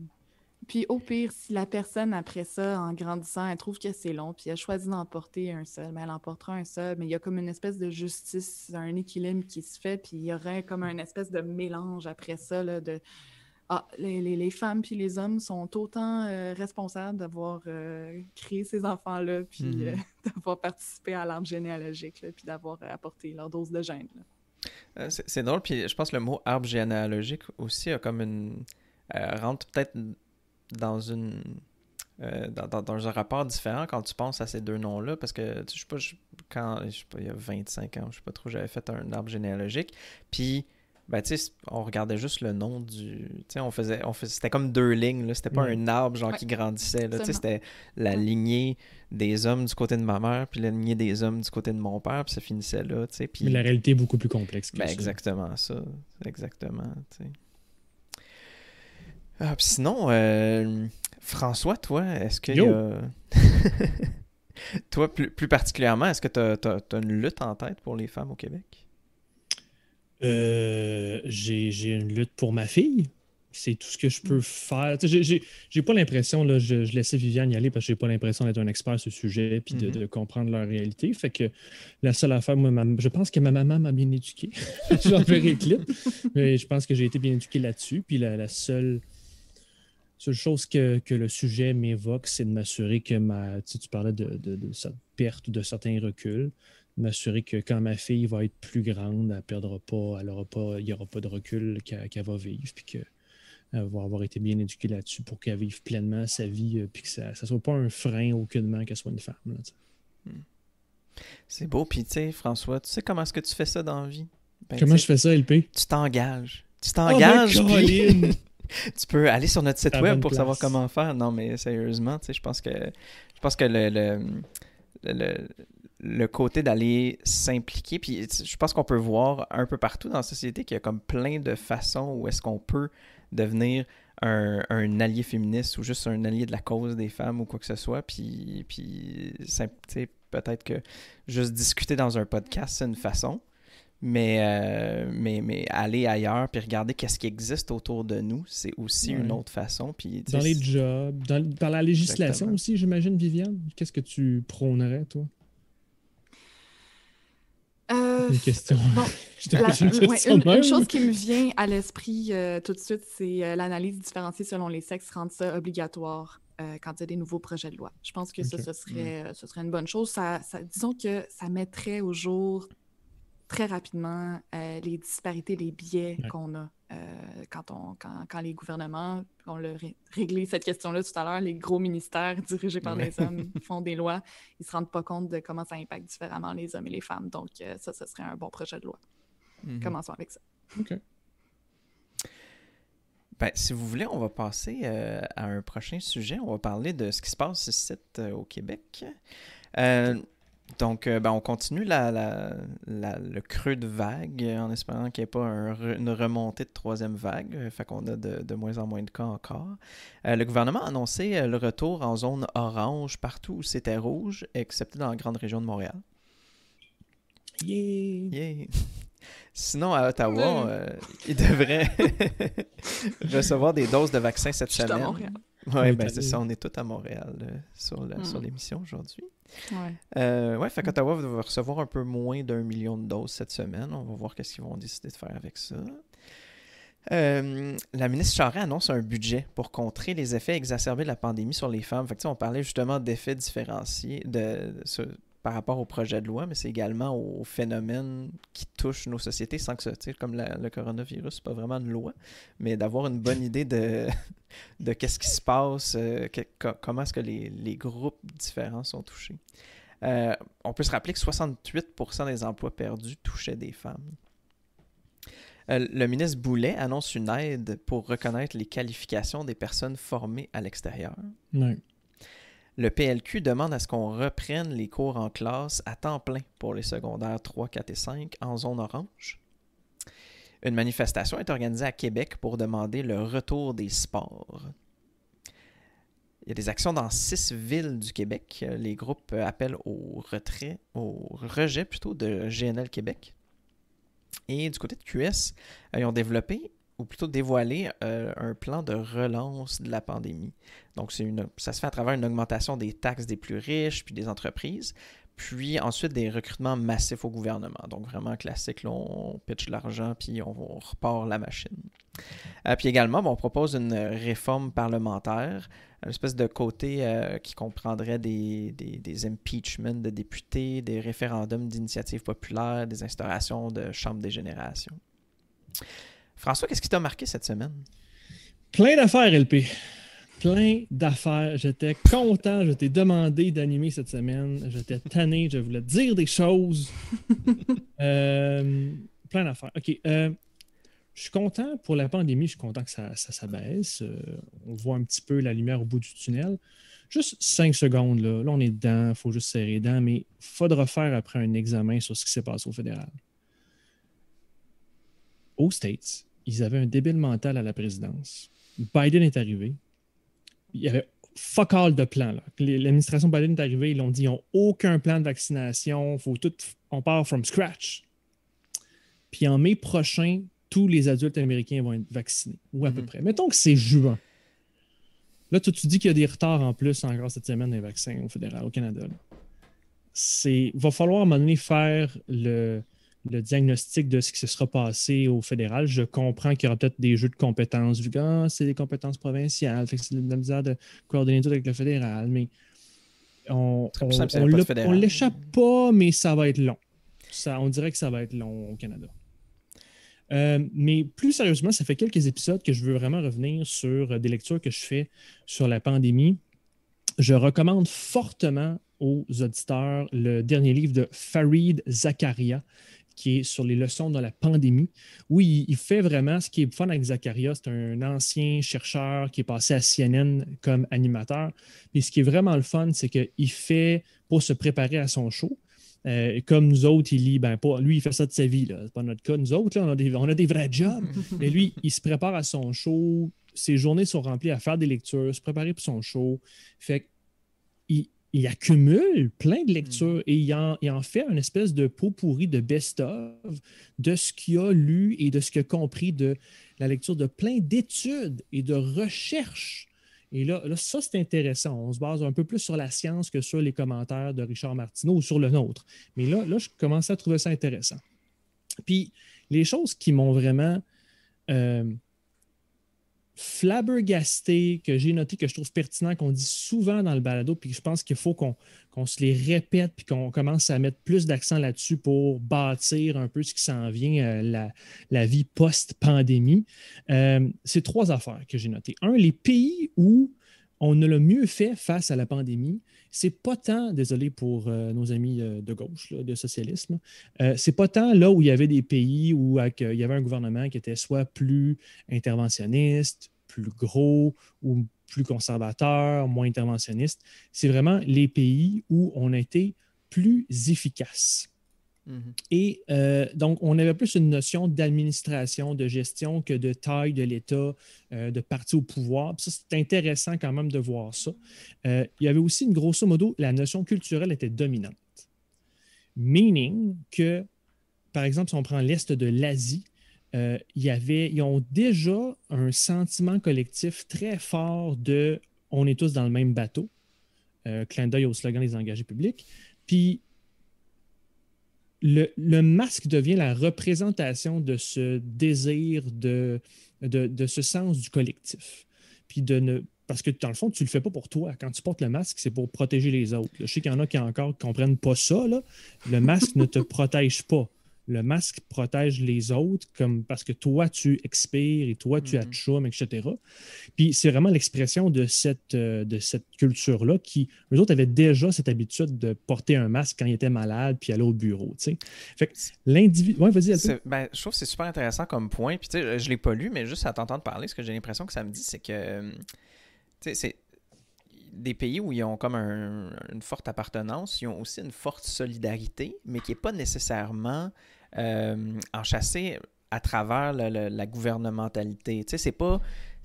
Puis au pire, si la personne, après ça, en grandissant, elle trouve que c'est long, puis elle choisit d'en porter un seul, mais elle en portera un seul, mais il y a comme une espèce de justice, un équilibre qui se fait, puis il y aurait comme un espèce de mélange après ça, là, de ah, les, les- les femmes puis les hommes sont autant euh, responsables d'avoir euh, créé ces enfants-là, puis Mhm. euh, d'avoir participé à l'arbre généalogique, là, puis d'avoir apporté leur dose de gène. là. Euh, C'est drôle, puis je pense que le mot arbre généalogique aussi a comme une. euh, rentre peut-être dans une. euh, dans, dans- un rapport différent quand tu penses à ces deux noms-là, parce que je sais pas, je- quand je sais pas, il y a 25 ans, je sais pas trop, j'avais fait un arbre généalogique, puis ben tu sais, on regardait juste le nom du, tu sais, on faisait, on faisait, c'était comme deux lignes, là, c'était pas Ouais. un arbre genre Ouais. qui grandissait, là, tu sais, Absolument. c'était la Ouais. lignée des hommes du côté de ma mère, puis la lignée des hommes du côté de mon père, puis ça finissait là, tu sais, puis Mais la réalité est beaucoup plus complexe que ben, ça. exactement ça. Exactement. tu sais. Ah, puis sinon, euh, François, toi, est-ce y a. toi, plus, plus particulièrement, est-ce que tu as, une lutte en tête pour les femmes au Québec? Euh, j'ai une lutte pour ma fille. c'est tout ce que je peux faire. J'ai- pas l'impression, là, je, je laissais Viviane y aller parce que j'ai pas l'impression d'être un expert sur le sujet puis de, Mhm. de comprendre leur réalité. Fait que la seule affaire, moi, ma- je pense que ma maman m'a bien éduqué. J'enverrai le clip. Mais je pense que j'ai été bien éduqué là-dessus. Puis la, la seule, seule chose que, que le sujet m'évoque, c'est de m'assurer que ma. Tu, sais, tu parlais de, de, de cette perte ou de certains reculs. M'assurer que quand ma fille va être plus grande, elle perdra pas, elle aura pas, il n'y aura pas de recul qu'elle qu'elle va vivre. Puis que elle va avoir été bien éduquée là-dessus pour qu'elle vive pleinement sa vie, euh, puis que ça ne soit pas un frein aucunement qu'elle soit une femme. sais. C'est beau. Puis, tu sais, François, tu sais comment est-ce que tu fais ça dans la vie? Ben, Comment je fais ça, LP? Tu t'engages. Tu Oh, ben, t'engages. tu peux aller sur notre site À web pour savoir comment faire. Non, mais sérieusement, tu sais, je pense que je pense que le, le, le- le côté d'aller s'impliquer, puis je pense qu'on peut voir un peu partout dans la société qu'il y a comme plein de façons où est-ce qu'on peut devenir un, un allié féministe ou juste un allié de la cause des femmes ou quoi que ce soit. Puis, puis peut-être que juste discuter dans un podcast, c'est une façon. Mais, euh, mais, mais aller ailleurs puis regarder qu'est-ce qui existe autour de nous, c'est aussi Ouais. une autre façon. Puis, Dans les jobs, dans, la législation Exactement. aussi, j'imagine, Viviane. Qu'est-ce que tu prônerais, toi? Euh, Une question. bon, La- ouais, chose qui me vient à l'esprit euh, tout de suite, c'est euh, l'analyse différenciée selon les sexes, rendre ça obligatoire quand il y a des nouveaux projets de loi. Je pense que ça, ce serait, euh, ce serait une bonne chose. Ça, ça- disons que ça mettrait au jour très rapidement euh, les disparités, les biais Ouais. qu'on a euh, quand, on, quand, quand les gouvernements, on l'a ré- réglé cette question-là tout à l'heure, les gros ministères dirigés par Ouais. les hommes font des lois, ils se rendent pas compte de comment ça impacte différemment les hommes et les femmes. Donc euh, ça, ce serait un bon projet de loi. Mhm. Commençons avec ça. OK. Ben, si vous voulez, on va passer euh, à un prochain sujet. On va parler de ce qui se passe ici euh, au Québec. Euh, donc, euh, ben, on continue la, la- la- le creux de vague en espérant qu'il n'y ait pas un une remontée de troisième vague. Euh, Fait qu'on a de, de moins en moins de cas encore. Euh, le gouvernement a annoncé le retour en zone orange partout où c'était rouge, excepté dans la grande région de Montréal. Yeah! Yeah. Sinon, à Ottawa, Ouais. euh, ils devraient recevoir des doses de vaccins cette semaine. Montréal. Oui, On est ben c'est ça, on est tous à Montréal euh, sur, Mm. sur l'émission aujourd'hui. Ouais. Euh, ouais, fait qu'Ottawa va recevoir un peu moins d'un million de doses cette semaine. On va voir qu'est-ce qu'ils vont décider de faire avec ça. Euh, la ministre Charest annonce un budget pour contrer les effets exacerbés de la pandémie sur les femmes. Fait que, on parlait justement d'effets différenciés de, de- sur- par rapport au projet de loi, mais c'est également aux phénomènes qui touchent nos sociétés sans que ça, comme le coronavirus, c'est pas vraiment une loi, mais d'avoir une bonne idée de, de qu'est-ce qui se passe, euh, comment est-ce que les, les groupes différents sont touchés. Euh, on peut se rappeler que 68% des emplois perdus touchaient des femmes. Euh, le ministre Boulet annonce une aide pour reconnaître les qualifications des personnes formées à l'extérieur. Ouais. Le PLQ demande à ce qu'on reprenne les cours en classe à temps plein pour les secondaires 3, 4 et 5 en zone orange. Une manifestation est organisée à Québec pour demander le retour des sports. Il y a des actions dans six villes du Québec. Les groupes appellent au retrait, au rejet plutôt de GNL Québec. Et du côté de QS, euh, ils ont développé, ou plutôt dévoilé, euh, un plan de relance de la pandémie. Donc, ça se fait à travers une augmentation des taxes des plus riches, puis des entreprises, puis ensuite des recrutements massifs au gouvernement. Donc, vraiment classique, là, on pitch l'argent, puis on, repart la machine. Euh, puis également, on propose une réforme parlementaire, une espèce de côté euh, qui comprendrait des, des, des impeachments de députés, des référendums d'initiatives populaires, des instaurations de chambres des générations. François, qu'est-ce qui t'a marqué cette semaine? Plein d'affaires, LP. Plein d'affaires. J'étais content. Je t'ai demandé d'animer cette semaine. J'étais tanné. Je voulais te dire des choses. Euh, plein d'affaires. OK. euh, je suis content pour la pandémie. Je suis content que ça, ça s'abaisse. Euh, on voit un petit peu la lumière au bout du tunnel. Juste cinq secondes. Là, là on est dedans. Il faut juste serrer les dents. Mais il faudra faire après un examen sur ce qui s'est passé au fédéral. Aux States, ils avaient un débile mental à la présidence. Biden est arrivé. Il y avait fuck all de plan. L'administration Biden est arrivée, ils l'ont dit, ils n'ont aucun plan de vaccination. Faut tout, on part from scratch. Puis en mai prochain, tous les adultes américains vont être vaccinés, ou à peu Mhm. près. Mettons que c'est juin. Là, toi, tu dis qu'il y a des retards en plus encore cette semaine des vaccins au fédéral, au Canada. C'est, va falloir à un moment donné faire le, le diagnostic de ce qui se sera passé au fédéral. Je comprends qu'il y aura peut-être des jeux de compétences, vu que ah, c'est des compétences provinciales, fait que c'est de la misère de coordonner tout avec le fédéral, mais on on- on l'échappe pas, mais ça va être long. Ça, on dirait que ça va être long au Canada. Euh, mais plus sérieusement, ça fait quelques épisodes que je veux vraiment revenir sur euh, des lectures que je fais sur la pandémie. Je recommande fortement aux auditeurs le dernier livre de Farid Zakaria, qui est sur les leçons de la pandémie, où il, il fait vraiment ce qui est fun avec Zakaria. C'est un ancien chercheur qui est passé à CNN comme animateur. Et ce qui est vraiment le fun, c'est qu'il fait pour se préparer à son show. euh, comme nous autres, il lit, ben pas, lui, il fait ça de sa vie, c'est pas notre cas. Nous autres, là, on, a des, on a des vrais jobs. Mais lui, il se prépare à son show. Ses journées sont remplies à faire des lectures, se préparer pour son show. Fait qu'il il accumule plein de lectures et il en, il en fait une espèce de pot pourri de best-of de ce qu'il a lu et de ce qu'il a compris de la lecture de plein d'études et de recherches. Et là, là ça, c'est intéressant. On se base un peu plus sur la science que sur les commentaires de Richard Martineau ou sur le nôtre. Mais là, là je commence à trouver ça intéressant. Puis, les choses qui m'ont vraiment euh, flabbergasté, que j'ai noté, que je trouve pertinent, qu'on dit souvent dans le balado, puis je pense qu'il faut qu'on se les répète, puis qu'on commence à mettre plus d'accent là-dessus pour bâtir un peu ce qui s'en vient, euh, la, la vie post-pandémie. Euh, c'est trois affaires que j'ai notées. Un, les pays où on a le mieux fait face à la pandémie, c'est pas tant, désolé pour euh, nos amis euh, de gauche, de socialisme, euh, c'est pas tant là où il y avait des pays où il y avait un gouvernement qui était soit plus interventionniste, plus gros ou plus conservateur, moins interventionniste. C'est vraiment les pays où on a été plus efficace. Mhm. Et euh, donc, on avait plus une notion d'administration, de gestion que de taille de l'État, euh, de parti au pouvoir. Ça, c'est intéressant quand même de voir ça. Euh, il y avait aussi, une grosso modo, la notion culturelle était dominante. Meaning que, par exemple, si on prend l'Est de l'Asie, il y avait, ils ont déjà un sentiment collectif très fort de on est tous dans le même bateau. Clin d'œil au slogan des engagés publics. Puis le, masque devient la représentation de ce désir, de, de, ce sens du collectif. Puis de ne. Parce que dans le fond, tu ne le fais pas pour toi. Quand tu portes le masque, c'est pour protéger les autres. Je sais qu'il y en a qui encore ne comprennent pas ça. Le masque ne te protège pas. Le masque protège les autres comme parce que toi, tu expires et toi, tu Mhm. atchoumes, etc. Puis c'est vraiment l'expression de cette, euh, de cette culture-là qui, eux autres, avaient déjà cette habitude de porter un masque quand ils étaient malades puis aller au bureau. tu sais. Fait que l'individu. Ouais, vas-y, ben, je trouve que c'est super intéressant comme point. Puis, tu sais, je l'ai pas lu, mais juste à t'entendre parler, ce que j'ai l'impression que ça me dit, c'est que, tu sais, c'est des pays où ils ont comme un- une forte appartenance, ils ont aussi une forte solidarité, mais qui n'est pas nécessairement euh, enchâssée à travers le- le- la gouvernementalité. Tu sais, c'est pas.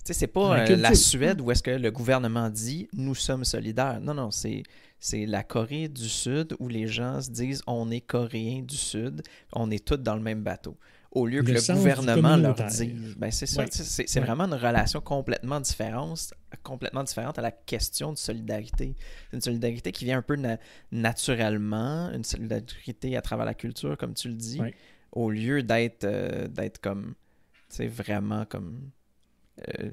tu sais, C'est pas La euh, la Suède où est-ce que le gouvernement dit nous sommes solidaires. Non, non, c'est c'est la Corée du Sud où les gens se disent on est Coréens du Sud, on est tous dans le même bateau. Au lieu que Le gouvernement leur dise. Ben c'est ça, Ouais. c'est Ouais. vraiment une relation complètement différente, complètement différente à la question de solidarité. C'est une solidarité qui vient un peu na- naturellement, une solidarité à travers la culture, comme tu le dis, Ouais. au lieu d'être euh, d'être comme, tu sais, vraiment comme euh,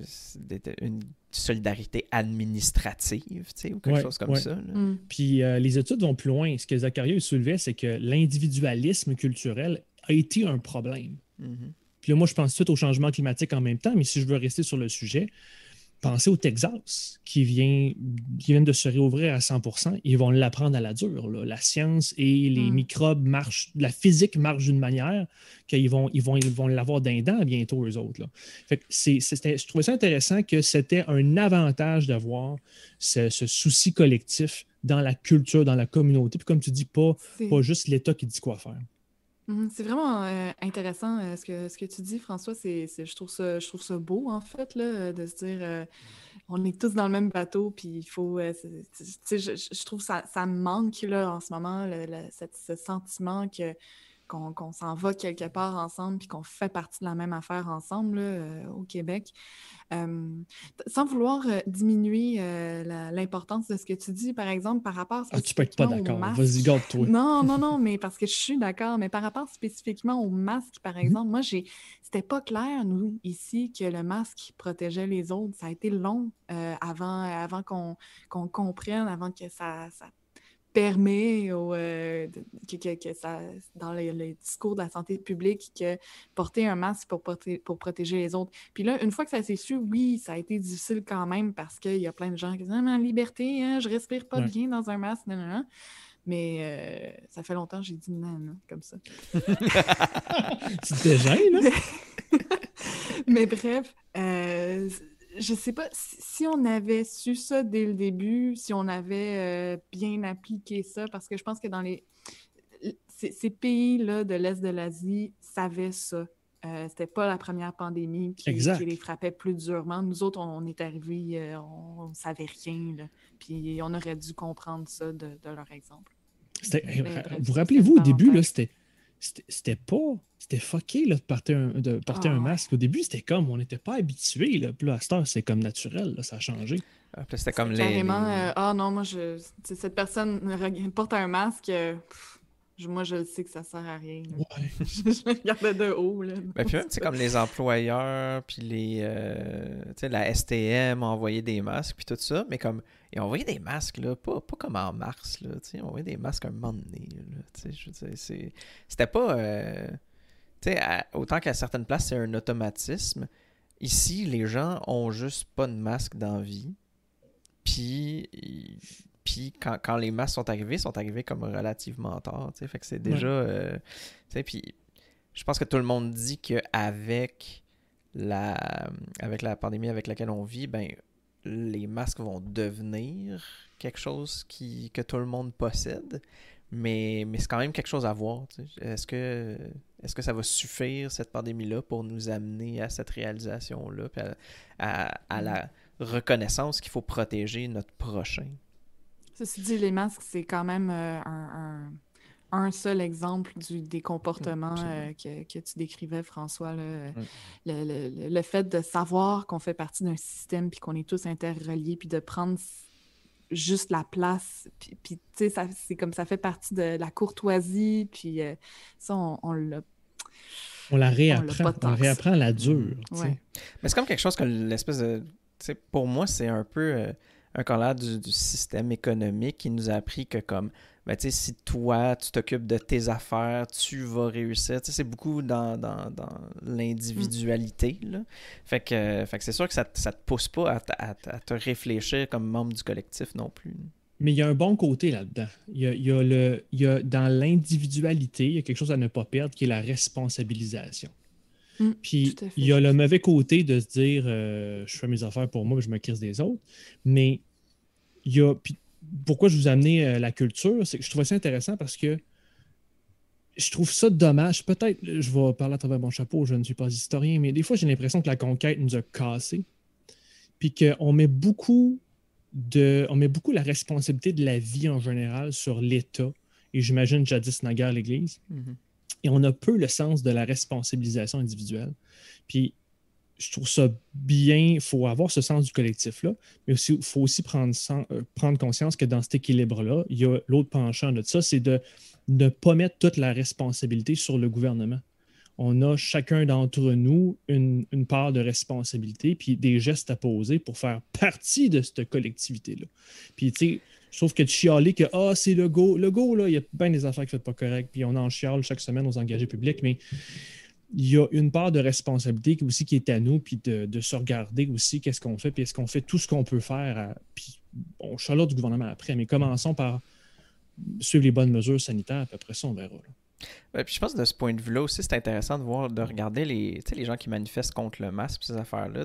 une solidarité administrative, tu sais, ou quelque Ouais, chose comme ouais. ça. Mm. Puis euh, les études vont plus loin. Ce que Zacharia soulevait, c'est que l'individualisme culturel a été un problème. Mhm. Puis là, moi, je pense tout de suite au changement climatique en même temps, mais si je veux rester sur le sujet, pensez au Texas, qui vient, qui vient de se réouvrir à 100% Ils vont l'apprendre à la dure. là. La science et les Mm. microbes marchent, la physique marche d'une manière qu'ils vont, ils vont, ils vont l'avoir d'un dent bientôt, eux autres. là. Fait que je trouvais ça intéressant que c'était un avantage d'avoir ce, ce souci collectif dans la culture, dans la communauté. Puis comme tu dis, pas, pas juste l'État qui dit quoi faire. Mhm, C'est vraiment euh, intéressant euh, ce que, ce que tu dis, François. C'est, je, trouve ça, je trouve ça beau, en fait, là, de se dire euh, on est tous dans le même bateau, puis il faut. je, trouve que ça, ça me manque là, en ce moment, le- ce sentiment que qu'on s'en va quelque part ensemble puis qu'on fait partie de la même affaire ensemble euh, au Québec. Euh, sans vouloir euh, diminuer l'importance de ce que tu dis, par exemple, par rapport ah, tu peux être pas d'accord. Vas-y, garde-toi. Non, non, non, mais parce que je suis d'accord, mais par rapport spécifiquement au masque, par mhm. exemple, moi, j'ai c'était pas clair, nous, ici, que le masque protégeait les autres. Ça a été long avant, avant qu'on comprenne, avant que ça, ça permet euh, que, ça, dans le, discours de la santé publique que porter un masque pour, pour protéger les autres. Puis là, une fois que ça s'est su, oui, ça a été difficile quand même parce qu'il y a plein de gens qui disent ah, liberté, hein, je respire pas bien dans un masque. Mais euh, ça fait longtemps que j'ai dit non, non, comme ça. C'était gêne, là? Mais bref, euh, je sais pas si on avait su ça dès le début, si on avait euh, bien appliqué ça, parce que je pense que dans les ces, pays-là de l'Est de l'Asie savaient ça. Euh, c'était pas la première pandémie qui, les frappait plus durement. Nous autres, on, est arrivés, euh, on, ne savait rien. Puis on aurait dû comprendre ça de, leur exemple. vous rappelez-vous, au début, c'était c'était pas. C'était fucké là, de porter, un, de porter un ah. masque. Au début, c'était comme on n'était pas habitué. Là. Puis là, à cette heure, c'est comme naturel. Là, ça a changé. Ah, c'était comme les. Carrément, euh, ah non, moi, je, cette personne porte un masque. Euh, moi, je le sais que ça sert à rien. Ouais. je, regardais de haut. Là. Puis même, c'est comme les employeurs, puis les. Euh, tu sais, la STM a envoyé des masques, puis tout ça, mais comme. Ils ont envoyé des masques, là, pas, pas comme en mars, là. Tu sais, ils ont envoyé des masques un moment donné, là. Je veux c'était pas. Euh, tu sais, autant qu'à certaines places, c'est un automatisme. Ici, les gens ont juste pas de masque dans vie. Puis puis quand, les masques sont arrivés, ils sont arrivés comme relativement tard. Fait que c'est déjà. Euh, puis je pense que tout le monde dit qu'avec la, avec la pandémie avec laquelle on vit, ben, les masques vont devenir quelque chose qui, que tout le monde possède. Mais, mais c'est quand même quelque chose à voir. Est-ce que, est que ça va suffire, cette pandémie-là, pour nous amener à cette réalisation-là, à, à, la reconnaissance qu'il faut protéger notre prochain? Ceci dit, les masques, c'est quand même euh, un, seul exemple du, des comportements euh, que, tu décrivais, François. Le, fait de savoir qu'on fait partie d'un système, puis qu'on est tous interreliés, puis de prendre juste la place, puis, tu sais, c'est comme ça fait partie de la courtoisie, puis euh, ça, on, l'a on la réapprend. On, réapprend la dure. Mais c'est comme quelque chose que l'espèce de. Pour moi, c'est un peu un collage du, système économique qui nous a appris que comme ben, si toi, tu t'occupes de tes affaires, tu vas réussir. C'est beaucoup dans, dans, dans l'individualité. Fait que, fait que c'est sûr que ça ne te pousse pas à, à, te réfléchir comme membre du collectif non plus. Mais il y a un bon côté là-dedans. Il y a, il y a le, il y a, dans l'individualité, il y a quelque chose à ne pas perdre qui est la responsabilisation. Mm, puis il y a le mauvais côté de se dire euh, je fais mes affaires pour moi, je me crise des autres. Mais il y a. pourquoi je vous ai amené euh, la culture, c'est que je trouvais ça intéressant parce que je trouve ça dommage. Peut-être, je vais parler à travers mon chapeau, je ne suis pas historien, mais des fois, j'ai l'impression que la conquête nous a cassés. Puis qu'on met beaucoup de. On met beaucoup la responsabilité de la vie en général sur l'État. Et j'imagine jadis naguère l'Église. Mm-hmm et on a peu le sens de la responsabilisation individuelle. Puis je trouve ça bien, il faut avoir ce sens du collectif-là, mais il faut aussi prendre, euh, prendre conscience que dans cet équilibre-là, il y a l'autre penchant de ça, c'est de ne pas mettre toute la responsabilité sur le gouvernement. On a chacun d'entre nous une, part de responsabilité, puis des gestes à poser pour faire partie de cette collectivité-là. Puis, tu sais, Sauf que de chialer que ah, c'est le go. Le go, là, il y a bien des affaires qui ne sont pas correctes, puis on en chiale chaque semaine aux engagés publics, mais il y a une part de responsabilité aussi qui est à nous, puis de, se regarder aussi qu'est-ce qu'on fait, puis est-ce qu'on fait tout ce qu'on peut faire. puis on chiale du gouvernement après, mais commençons par suivre les bonnes mesures sanitaires, puis après ça, on verra. puis je pense que de ce point de vue-là aussi, c'est intéressant de voir, de regarder les, les gens qui manifestent contre le masque, ces affaires-là.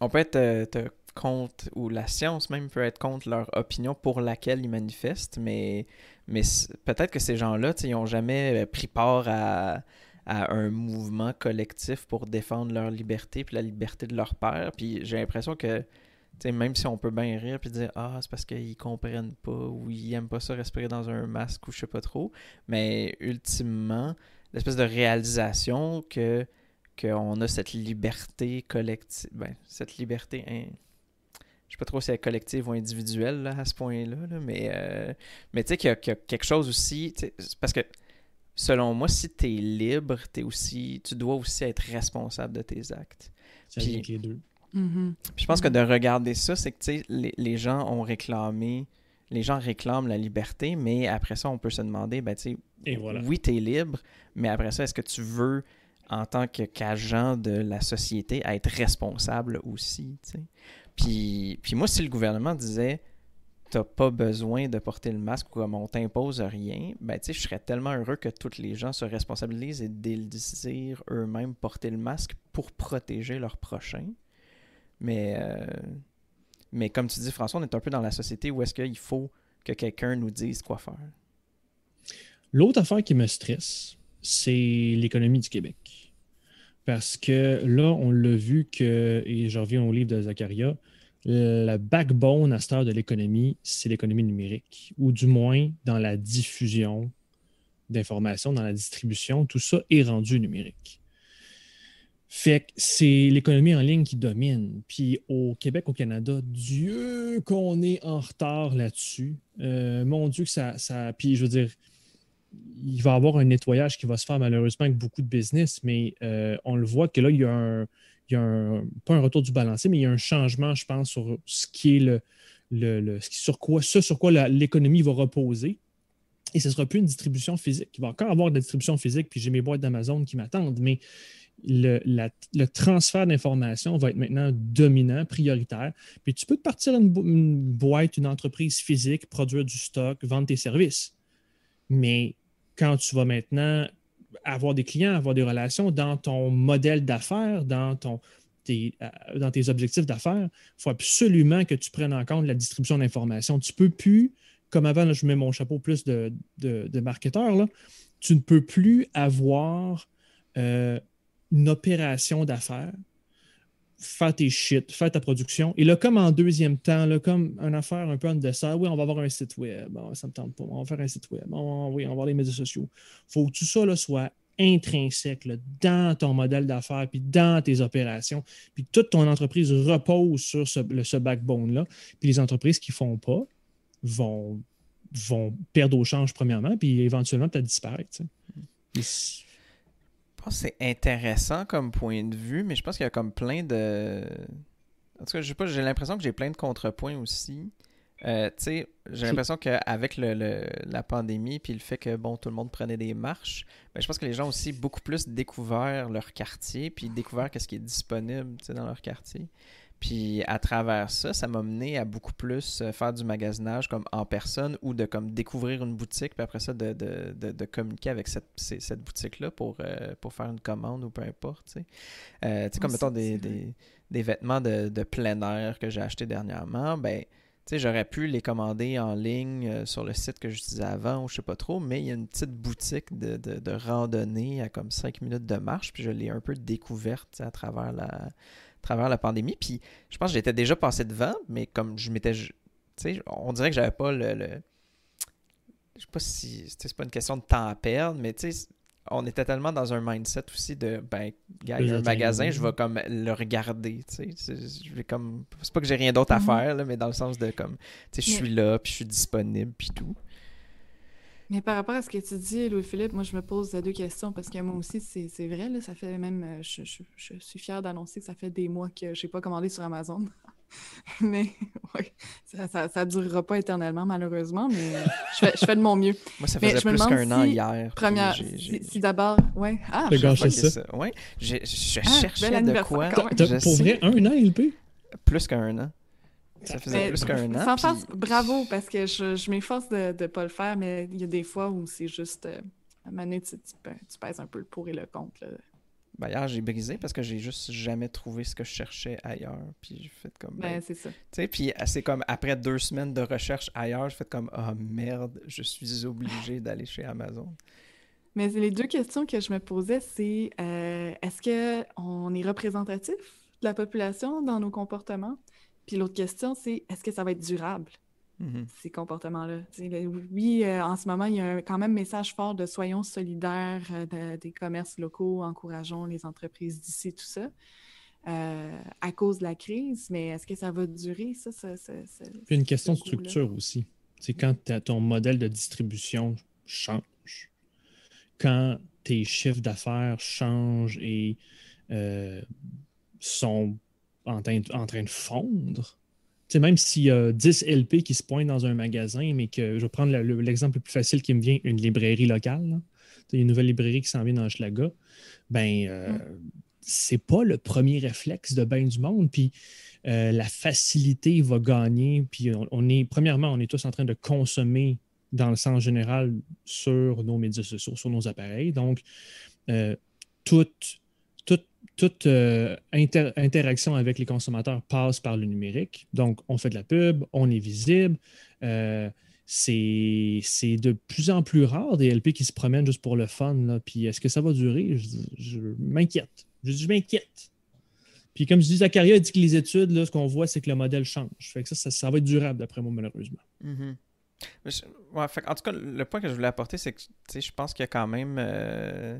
On peut être euh, contre, ou la science même peut être contre leur opinion pour laquelle ils manifestent, mais, mais peut-être que ces gens-là, ils n'ont jamais euh, pris part à, un mouvement collectif pour défendre leur liberté puis la liberté de leur père. Puis j'ai l'impression que même si on peut bien rire puis dire Ah, c'est parce qu'ils comprennent pas ou ils aiment pas ça respirer dans un masque ou je sais pas trop. Mais ultimement, l'espèce de réalisation que qu'on a cette liberté collective. Ben, cette liberté. Je sais pas trop si elle est collective ou individuelle à ce point-là, là, mais, euh, mais tu sais qu'il y, a quelque chose aussi. Parce que selon moi, si tu es libre, es aussi, tu dois aussi être responsable de tes actes. Puis, les deux. Mm-hmm. je pense que de regarder ça, c'est que les, les gens ont réclamé, les gens réclament la liberté, mais après ça, on peut se demander, ben, tu sais, voilà. oui, tu es libre, mais après ça, est-ce que tu veux, en tant qu'agent de la société, être responsable aussi, tu sais? Puis, puis moi, si le gouvernement disait, t'as pas besoin de porter le masque ou comme on t'impose rien, ben tu sais, je serais tellement heureux que tous les gens se responsabilisent et désirent eux-mêmes porter le masque pour protéger leurs prochains. Mais, euh, mais comme tu dis, François, on est un peu dans la société où est-ce qu'il faut que quelqu'un nous dise quoi faire. L'autre affaire qui me stresse, c'est l'économie du Québec. Parce que là, on l'a vu que, et je reviens au livre de Zacharia, le backbone à cette heure de l'économie, c'est l'économie numérique, ou du moins dans la diffusion d'informations, dans la distribution, tout ça est rendu numérique. Fait que c'est l'économie en ligne qui domine. Puis au Québec, au Canada, Dieu qu'on est en retard là-dessus. Euh, mon Dieu que ça. Puis je veux dire, il va y avoir un nettoyage qui va se faire malheureusement avec beaucoup de business, mais euh, on le voit que là, il y a un, il y a un, pas un retour du balancier, mais il y a un changement, je pense, sur ce qui est le, le, sur quoi, ce sur quoi l'économie va reposer. Et ce ne sera plus une distribution physique. Il va encore avoir de la distribution physique, puis j'ai mes boîtes d'Amazon qui m'attendent, mais le, le transfert d'informations va être maintenant dominant, prioritaire. Puis tu peux te partir une, une, boîte, une entreprise physique, produire du stock, vendre tes services. Mais quand tu vas maintenant avoir des clients, avoir des relations dans ton modèle d'affaires, dans, ton, tes, euh, dans tes objectifs d'affaires, il faut absolument que tu prennes en compte la distribution d'informations. Tu ne peux plus, comme avant, je mets mon chapeau plus de, de, marketeur, tu ne peux plus avoir euh, une opération d'affaires faire tes shit, faire ta production. Et là, comme en deuxième temps, comme une affaire un peu en dessert, oui, on va avoir un site web. ça ne me tente pas. On va faire un site web. oui, on va avoir les médias sociaux. Faut que tout ça là, soit intrinsèque dans ton modèle d'affaires, puis dans tes opérations, puis toute ton entreprise repose sur ce, ce backbone-là. Puis les entreprises qui ne font pas vont, vont perdre au change, premièrement, puis éventuellement peut-être disparaître. Je pense que c'est intéressant comme point de vue, mais je pense qu'il y a comme plein de. En tout cas, sais pas, j'ai l'impression que j'ai plein de contrepoints aussi. Euh, tu sais, j'ai l'impression qu'avec le, la pandémie puis le fait que bon tout le monde prenait des marches, ben, je pense que les gens ont aussi beaucoup plus découvert leur quartier puis découvert qu'est-ce qui est disponible dans leur quartier. Puis à travers ça, ça m'a mené à beaucoup plus euh, faire du magasinage comme en personne ou de comme découvrir une boutique, puis après ça, de, de, de, communiquer avec cette, cette boutique-là pour, euh, pour faire une commande ou peu importe. Tu sais, euh, comme mettons des, des, des, vêtements de, de plein air que j'ai acheté dernièrement, ben tu sais, j'aurais pu les commander en ligne sur le site que j'utilisais avant ou je sais pas trop, mais il y a une petite boutique de, de, de randonnée à comme 5 minutes de marche, puis je l'ai un peu découverte à travers la travers la pandémie. Puis je pense que j'étais déjà passé devant, mais comme je m'étais. Tu sais, on dirait que j'avais pas le, Je sais pas si. C'est pas une question de temps à perdre, mais tu sais, on était tellement dans un mindset aussi de ben il y a un magasin je vais comme le regarder tu sais je vais comme c'est pas que j'ai rien d'autre à mm-hmm. faire là, mais dans le sens de comme tu sais je suis là puis je suis disponible puis tout mais par rapport à ce que tu dis, Louis-Philippe, moi, je me pose deux questions parce que moi aussi, c'est vrai, là, ça fait même. Euh, je, suis fière d'annoncer que ça fait des mois que je n'ai pas commandé sur Amazon. mais oui, ça ne durera pas éternellement, malheureusement, mais je fais, je fais de mon mieux. Moi, ça faisait plus qu'un an hier. Première, si, d'abord. Ouais. Ah, je ça. ça. Ouais. Je, je ah, cherchais de quoi. Pour vrai, un an, LP? Plus qu'un an. Ça faisait plus qu'un an. Sans bravo, parce que je, je m'efforce de ne pas le faire, mais il y a des fois où c'est juste. Euh, à un moment donné, tu, tu, pèses un peu le pour et le contre. Là. Ben, hier, j'ai brisé parce que j'ai juste jamais trouvé ce que je cherchais ailleurs. Puis j'ai fait comme. Ben, ben c'est ça. Tu sais, puis euh, c'est comme après deux semaines de recherche ailleurs, j'ai fait comme Ah oh, merde, je suis obligé d'aller chez Amazon. Mais les deux questions que je me posais, c'est euh, est-ce qu'on est représentatif de la population dans nos comportements? Puis l'autre question, c'est est-ce que ça va être durable? Mhm. ces comportements-là? Oui, euh, en ce moment, il y a un- quand même un message fort de soyons solidaires euh, de- des commerces locaux, encourageons les entreprises d'ici, tout ça, euh, à cause de la crise. Mais est-ce que ça va durer, ça? ça, ça, ça- Puis une question de structure aussi. C'est quand ton modèle de distribution change, quand tes chiffres d'affaires changent et sont en train, en train de fondre. Même s'il y a 10 LP qui se pointent dans un magasin, mais que je vais prendre le- le- l'exemple le plus facile qui me vient, une librairie locale. une nouvelle librairie qui s'en vient dans Schlaga. Ben, euh, c'est pas le premier réflexe de bien du monde. Puis euh, la facilité va gagner. Puis on, on est, premièrement, on est tous en train de consommer dans le sens général sur nos médias sociaux, sur nos appareils. Donc, euh, toute, toute, euh, inter- interaction avec les consommateurs passe par le numérique. Donc, on fait de la pub, on est visible. Euh, c'est de plus en plus rare des LP qui se promènent juste pour le fun. Puis est-ce que ça va durer? Je, m'inquiète. Je, m'inquiète. Puis comme je dis, Zacharia dit que les études, là, ce qu'on voit, c'est que le modèle change. Que ça, ça, va être durable d'après moi, malheureusement. Mhm. Que, en tout cas, le point que je voulais apporter, c'est que je pense qu'il y a quand même, euh,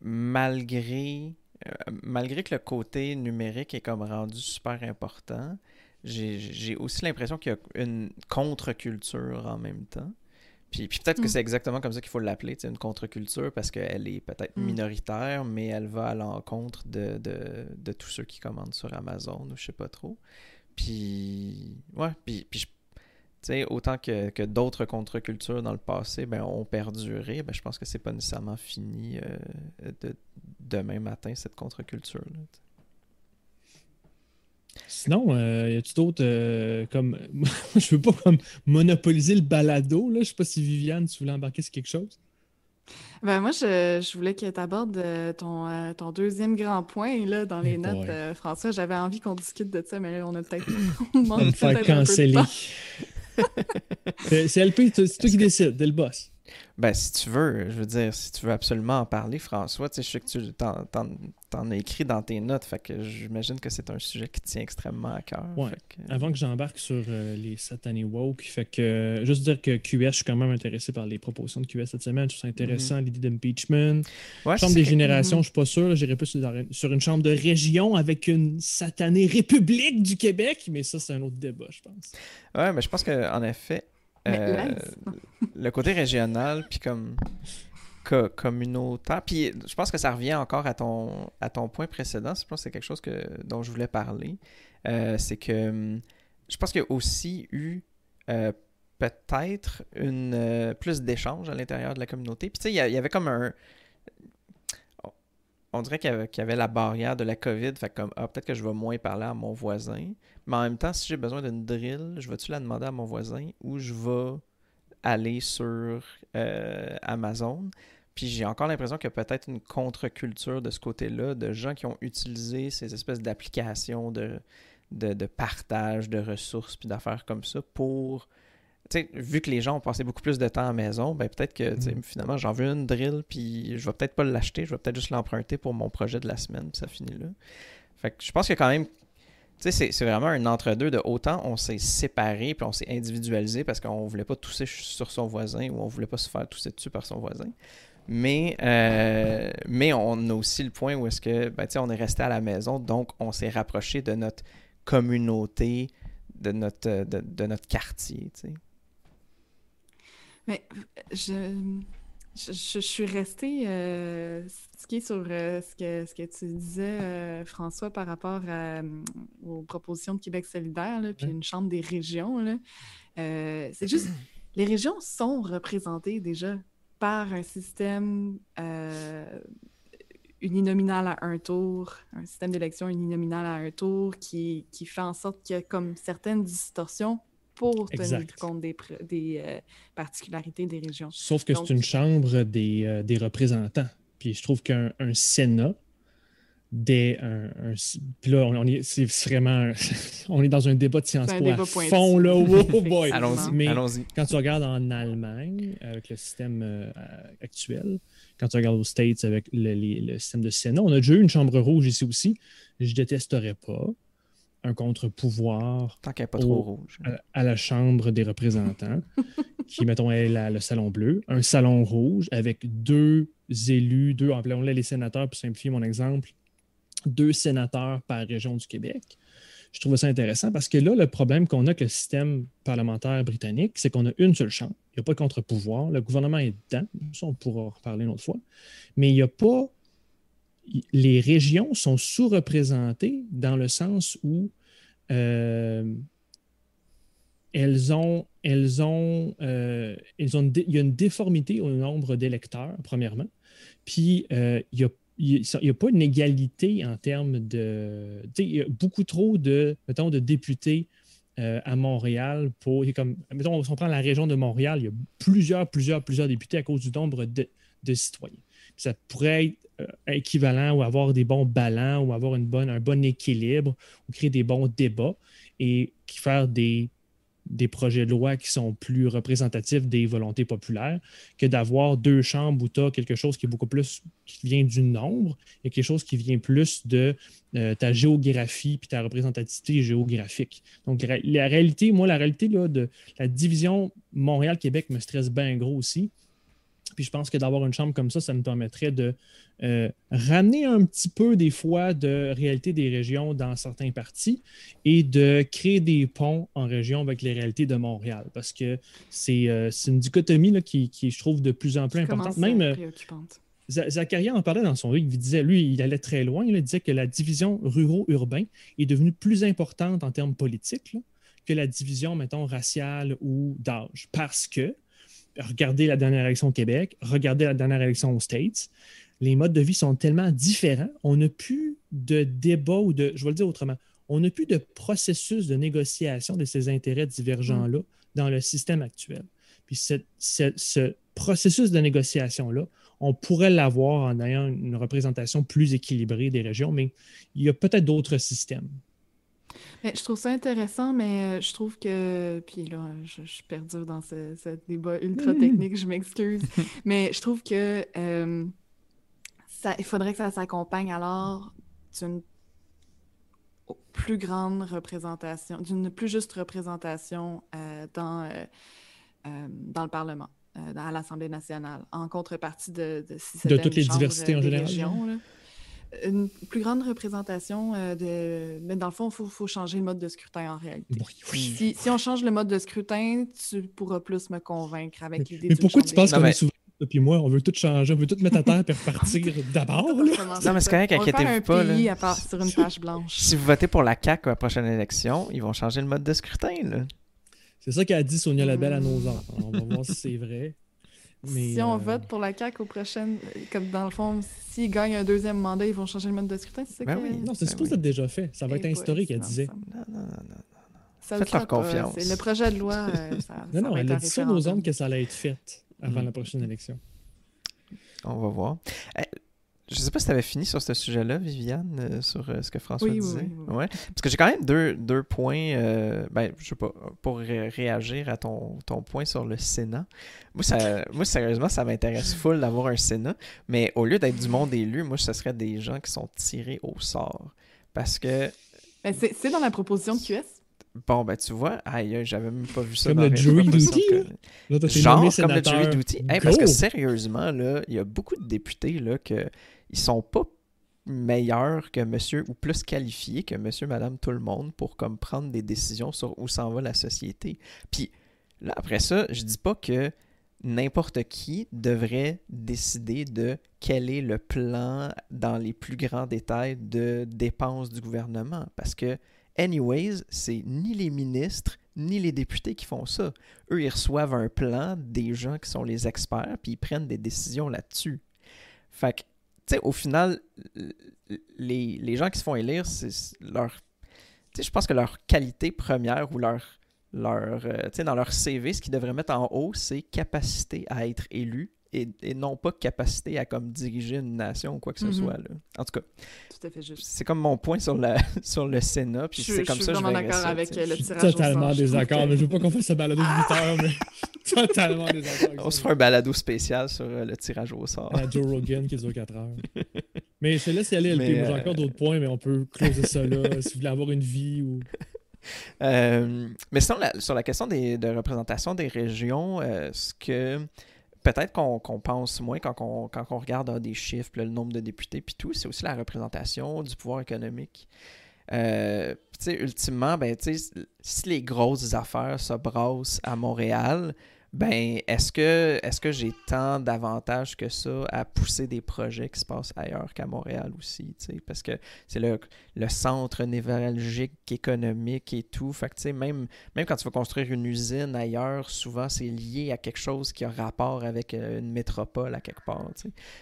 malgré, euh, malgré que le côté numérique est comme rendu super important, j'ai aussi l'impression qu'il y a une contre-culture en même temps. Puis, puis peut-être que Mm. c'est exactement comme ça qu'il faut l'appeler, une contre-culture, parce qu'elle est peut-être Mm. minoritaire, mais elle va à l'encontre de, de, de tous ceux qui commandent sur Amazon ou je sais pas trop. Puis, ouais, puis, puis je- autant que, que d'autres contre-cultures dans le passé ben, ont perduré, ben, je pense que c'est pas nécessairement fini euh, de, demain matin, cette contre-culture-là. Sinon, euh, y a-tu d'autres euh, comme. je veux pas comme monopoliser le balado. Là. Je sais pas si Viviane, tu voulais embarquer sur quelque chose. Ben, moi, je, je voulais que tu abordes ton, euh, ton deuxième grand point là, dans les notes, euh, François. J'avais envie qu'on discute de ça, mais là, on a peut-être On on me faire canceller. C'est LP, c'est toi qui décides, t'es le boss. Ben, si tu veux, je veux dire, si tu veux absolument en parler, François, tu sais, je sais que tu t'en, t'en- t'en as écrit dans tes notes, fait que j'imagine que c'est un sujet qui tient extrêmement à cœur. Ouais. que- Avant que j'embarque sur euh, les satanés woke, fait que euh, juste dire que QS, je suis quand même intéressé par les propositions de QS cette semaine. Je trouve ça intéressant, l'idée d'impeachment. Ouais, chambre c'est des générations, Mhm. je suis pas sûr. là, J'irais plus sur, sur une chambre de région avec une satanée république du Québec, mais ça, c'est un autre débat, je pense. Ouais, mais je pense qu'en effet, euh, le côté régional, puis comme co- communautaire, puis je pense que ça revient encore à ton, à ton point précédent, je pense que c'est quelque chose que, dont je voulais parler, Euh, c'est que hum, je pense qu'il y a aussi eu euh, peut-être une plus d'échanges à l'intérieur de la communauté. Puis tu sais, il y a- il y avait comme un... On dirait qu'il y, avait, la barrière de la COVID, fait comme, ah, peut-être que je vais moins parler à mon voisin, mais en même temps, si j'ai besoin d'une drill, je vais-tu la demander à mon voisin ou je vais aller sur euh, Amazon? Puis j'ai encore l'impression qu'il y a peut-être une contre-culture de ce côté-là, de gens qui ont utilisé ces espèces d'applications de, de, de partage de ressources puis d'affaires comme ça pour. Vu que les gens ont passé beaucoup plus de temps à la maison, ben peut-être que Mhm. finalement j'en veux une drill puis je vais peut-être pas l'acheter, je vais peut-être juste l'emprunter pour mon projet de la semaine, puis ça finit là. Fait que je pense a quand même. Tu sais, c'est- vraiment un entre-deux de autant on s'est séparé puis on s'est individualisé parce qu'on voulait pas tousser sur son voisin ou on voulait pas se faire tousser dessus par son voisin. Mais, euh, mais on a aussi le point où est-ce que ben, tu sais, on est resté à la maison, donc on s'est rapproché de notre communauté, de notre, de, de notre quartier. tu sais. Mais je, je, je- suis restée euh, sur euh, ce, que, ce que tu disais, euh, François, par rapport à, aux propositions de Québec solidaire, là, puis une chambre des régions. là. C'est juste, les régions sont représentées déjà par un système uninominal à un tour, un système d'élection uninominal à un tour qui, qui fait en sorte qu'il y a comme certaines distorsions pour tenir compte des, euh, particularités des régions. Sauf que c'est une chambre des, euh, des représentants. Puis je trouve qu'un un Sénat, des, un, un- puis là, on, on est, c'est vraiment, on est dans un débat de Sciences Po à fond, là. Oh boy! Allons-y, Mais allons-y. quand tu regardes en Allemagne avec le système euh, actuel, quand tu regardes aux States avec le, les- le système de Sénat, on a déjà eu une chambre rouge ici aussi. Je détesterais pas. Un contre-pouvoir Tant qu'elle n'est pas trop rouge. à, à la Chambre des représentants, qui, mettons, est la- le salon bleu, un salon rouge avec deux élus, deux, appelons-les les sénateurs, pour simplifier mon exemple, deux sénateurs par région du Québec. Je trouve ça intéressant parce que là, le problème qu'on a avec le système parlementaire britannique, c'est qu'on a une seule chambre. Il n'y a pas de contre-pouvoir. Le gouvernement est dedans. Ça, on pourra en reparler une autre fois. Mais il n'y a pas. Les régions sont sous-représentées dans le sens où euh, elles ont, elles ont, euh, elles ont une il y a une déformité au nombre d'électeurs, premièrement. Puis, euh, il n'y a pas une égalité en termes de. Il y a beaucoup trop de, mettons, de députés à Montréal pour. Comme, mettons, si on prend la région de Montréal, il y a plusieurs, plusieurs, plusieurs députés à cause du nombre de, de citoyens. Ça pourrait être équivalent ou avoir des bons ballons ou avoir une bonne, un bon équilibre ou créer des bons débats et faire des, des projets de loi qui sont plus représentatifs des volontés populaires que d'avoir deux chambres où tu as quelque chose qui est beaucoup plus qui vient du nombre et quelque chose qui vient plus de euh, ta géographie puis ta représentativité géographique. Donc, la, la réalité, moi, la réalité là, de la division Montréal-Québec me stresse bien gros aussi. Puis je pense que d'avoir une chambre comme ça, ça nous permettrait de euh, ramener un petit peu des fois de réalité des régions dans certains partis et de créer des ponts en région avec les réalités de Montréal. Parce que c'est euh, une dichotomie là, qui, qui, je trouve, de plus en plus importante. Même c'est euh, préoccupante. Z- Zacharias en parlait dans son livre. Il disait, lui, il allait très loin. il disait que la division ruraux-urbain est devenue plus importante en termes politiques là, que la division, mettons, raciale ou d'âge. Parce que, regardez la dernière élection au Québec, regardez la dernière élection aux States, les modes de vie sont tellement différents. On n'a plus de débat ou de, je vais le dire autrement, on n'a plus de processus de négociation de ces intérêts divergents-là dans le système actuel. Puis ce- ce processus de négociation-là, on pourrait l'avoir en ayant une représentation plus équilibrée des régions, mais il y a peut-être d'autres systèmes. Mais je trouve ça intéressant, mais euh, je trouve que. Puis là, je, je suis perdue dans ce, ce débat ultra technique, je m'excuse. mais je trouve que euh, ça, il faudrait que ça s'accompagne alors d'une plus grande représentation, d'une plus juste représentation euh, dans, euh, dans le Parlement, dans- à l'Assemblée nationale, en contrepartie de, de, si De toutes les diversités en général, régions, là. Une plus grande représentation euh, de. Mais dans le fond, il faut, faut changer le mode de scrutin en réalité. Oui, oui. Si, si on change le mode de scrutin, tu pourras plus me convaincre avec l'idée Mais pourquoi tu penses qu'on mais- est souvent puis moi, on veut tout changer, on veut tout mettre à terre et repartir d'abord. là. Non, mais c'est correct, inquiétez-vous un pas, là. pays à part sur une page blanche. Si vous votez pour la CAQ à la prochaine élection, ils vont changer le mode de scrutin. Là. C'est ça qu'a dit Sonia Labelle à nos Hmm. enfants. On va voir si c'est vrai. Mais, si on euh, vote pour la CAQ aux prochaines, euh, comme dans le fond, s'ils gagnent un deuxième mandat, ils vont changer le mode de scrutin, c'est ça Ben que... oui. Non, c'est Ben supposé oui. être déjà fait. Ça va Eh être historique, elle disait. ça- Non, non, non, non. ça le Faites leur pas. confiance. C'est le projet de loi, euh, ça, Non, ça non, va elle être a dit sur nos ondes que ça allait être fait avant Mm. la prochaine élection. On va voir. Eh, je sais pas si tu avais fini sur ce sujet-là, Viviane, euh, sur euh, ce que François Oui, disait. oui, oui. Ouais. Parce que j'ai quand même deux, deux points, euh, ben, je sais pas, pour ré- réagir à ton, ton point sur le Sénat. Moi, ça, moi sérieusement, ça m'intéresse full d'avoir un Sénat, mais au lieu d'être du monde élu, moi, ce serait des gens qui sont tirés au sort. Parce que, Mais c'est dans la proposition de QS. bon, ben, tu vois, aïe, aïe, j'avais même pas vu ça. Comme dans le. Là, t'as été Genre comme le jury duty. Hey, parce que sérieusement, là, il y a beaucoup de députés là, que ils sont pas meilleurs que monsieur ou plus qualifiés que monsieur, madame, tout le monde pour comme prendre des décisions sur où s'en va la société. Puis là, après ça, je dis pas que n'importe qui devrait décider de quel est le plan dans les plus grands détails de dépenses du gouvernement. Parce que, anyways, c'est ni les ministres ni les députés qui font ça. Eux, ils reçoivent un plan des gens qui sont les experts, puis ils prennent des décisions là-dessus. Fait que, sais, au final, les, les gens qui se font élire, c'est leur. Tu sais, je pense que leur qualité première ou leur. leur euh, tu sais, dans leur CV, ce qu'ils devraient mettre en haut, c'est capacité à être élu et, et non pas capacité à comme diriger une nation ou quoi que ce Mhm. soit. Là. En tout cas, Tout à fait juste. c'est comme mon point sur, la, sur le Sénat, puis Je, c'est je comme suis ça je d'accord avec le Je suis totalement. Je désaccord, je veux pas qu'on fasse ce balado de 8 heures, mais totalement désaccord. On se fera un balado spécial sur euh, le tirage au sort. La Joe Rogan qui dure 4 heures. Mais te laisse y aller, LP. J'ai euh, encore d'autres points, mais on peut closer ça là. si vous voulez avoir une vie ou. Euh, mais sinon, la- sur la question des, de représentation des régions, euh, ce que peut-être qu'on pense moins quand on, quand on regarde ah, des chiffres, là, le nombre de députés, puis tout, c'est aussi la représentation du pouvoir économique. Euh, ultimement, ben, si les grosses affaires se brassent à Montréal, ben, est-ce que, est que j'ai tant d'avantages que ça à pousser des projets qui se passent ailleurs qu'à Montréal aussi, parce que c'est le, centre névralgique économique et tout. Fait que, même, même quand tu vas construire une usine ailleurs, souvent, c'est lié à quelque chose qui a rapport avec euh, une métropole à quelque part.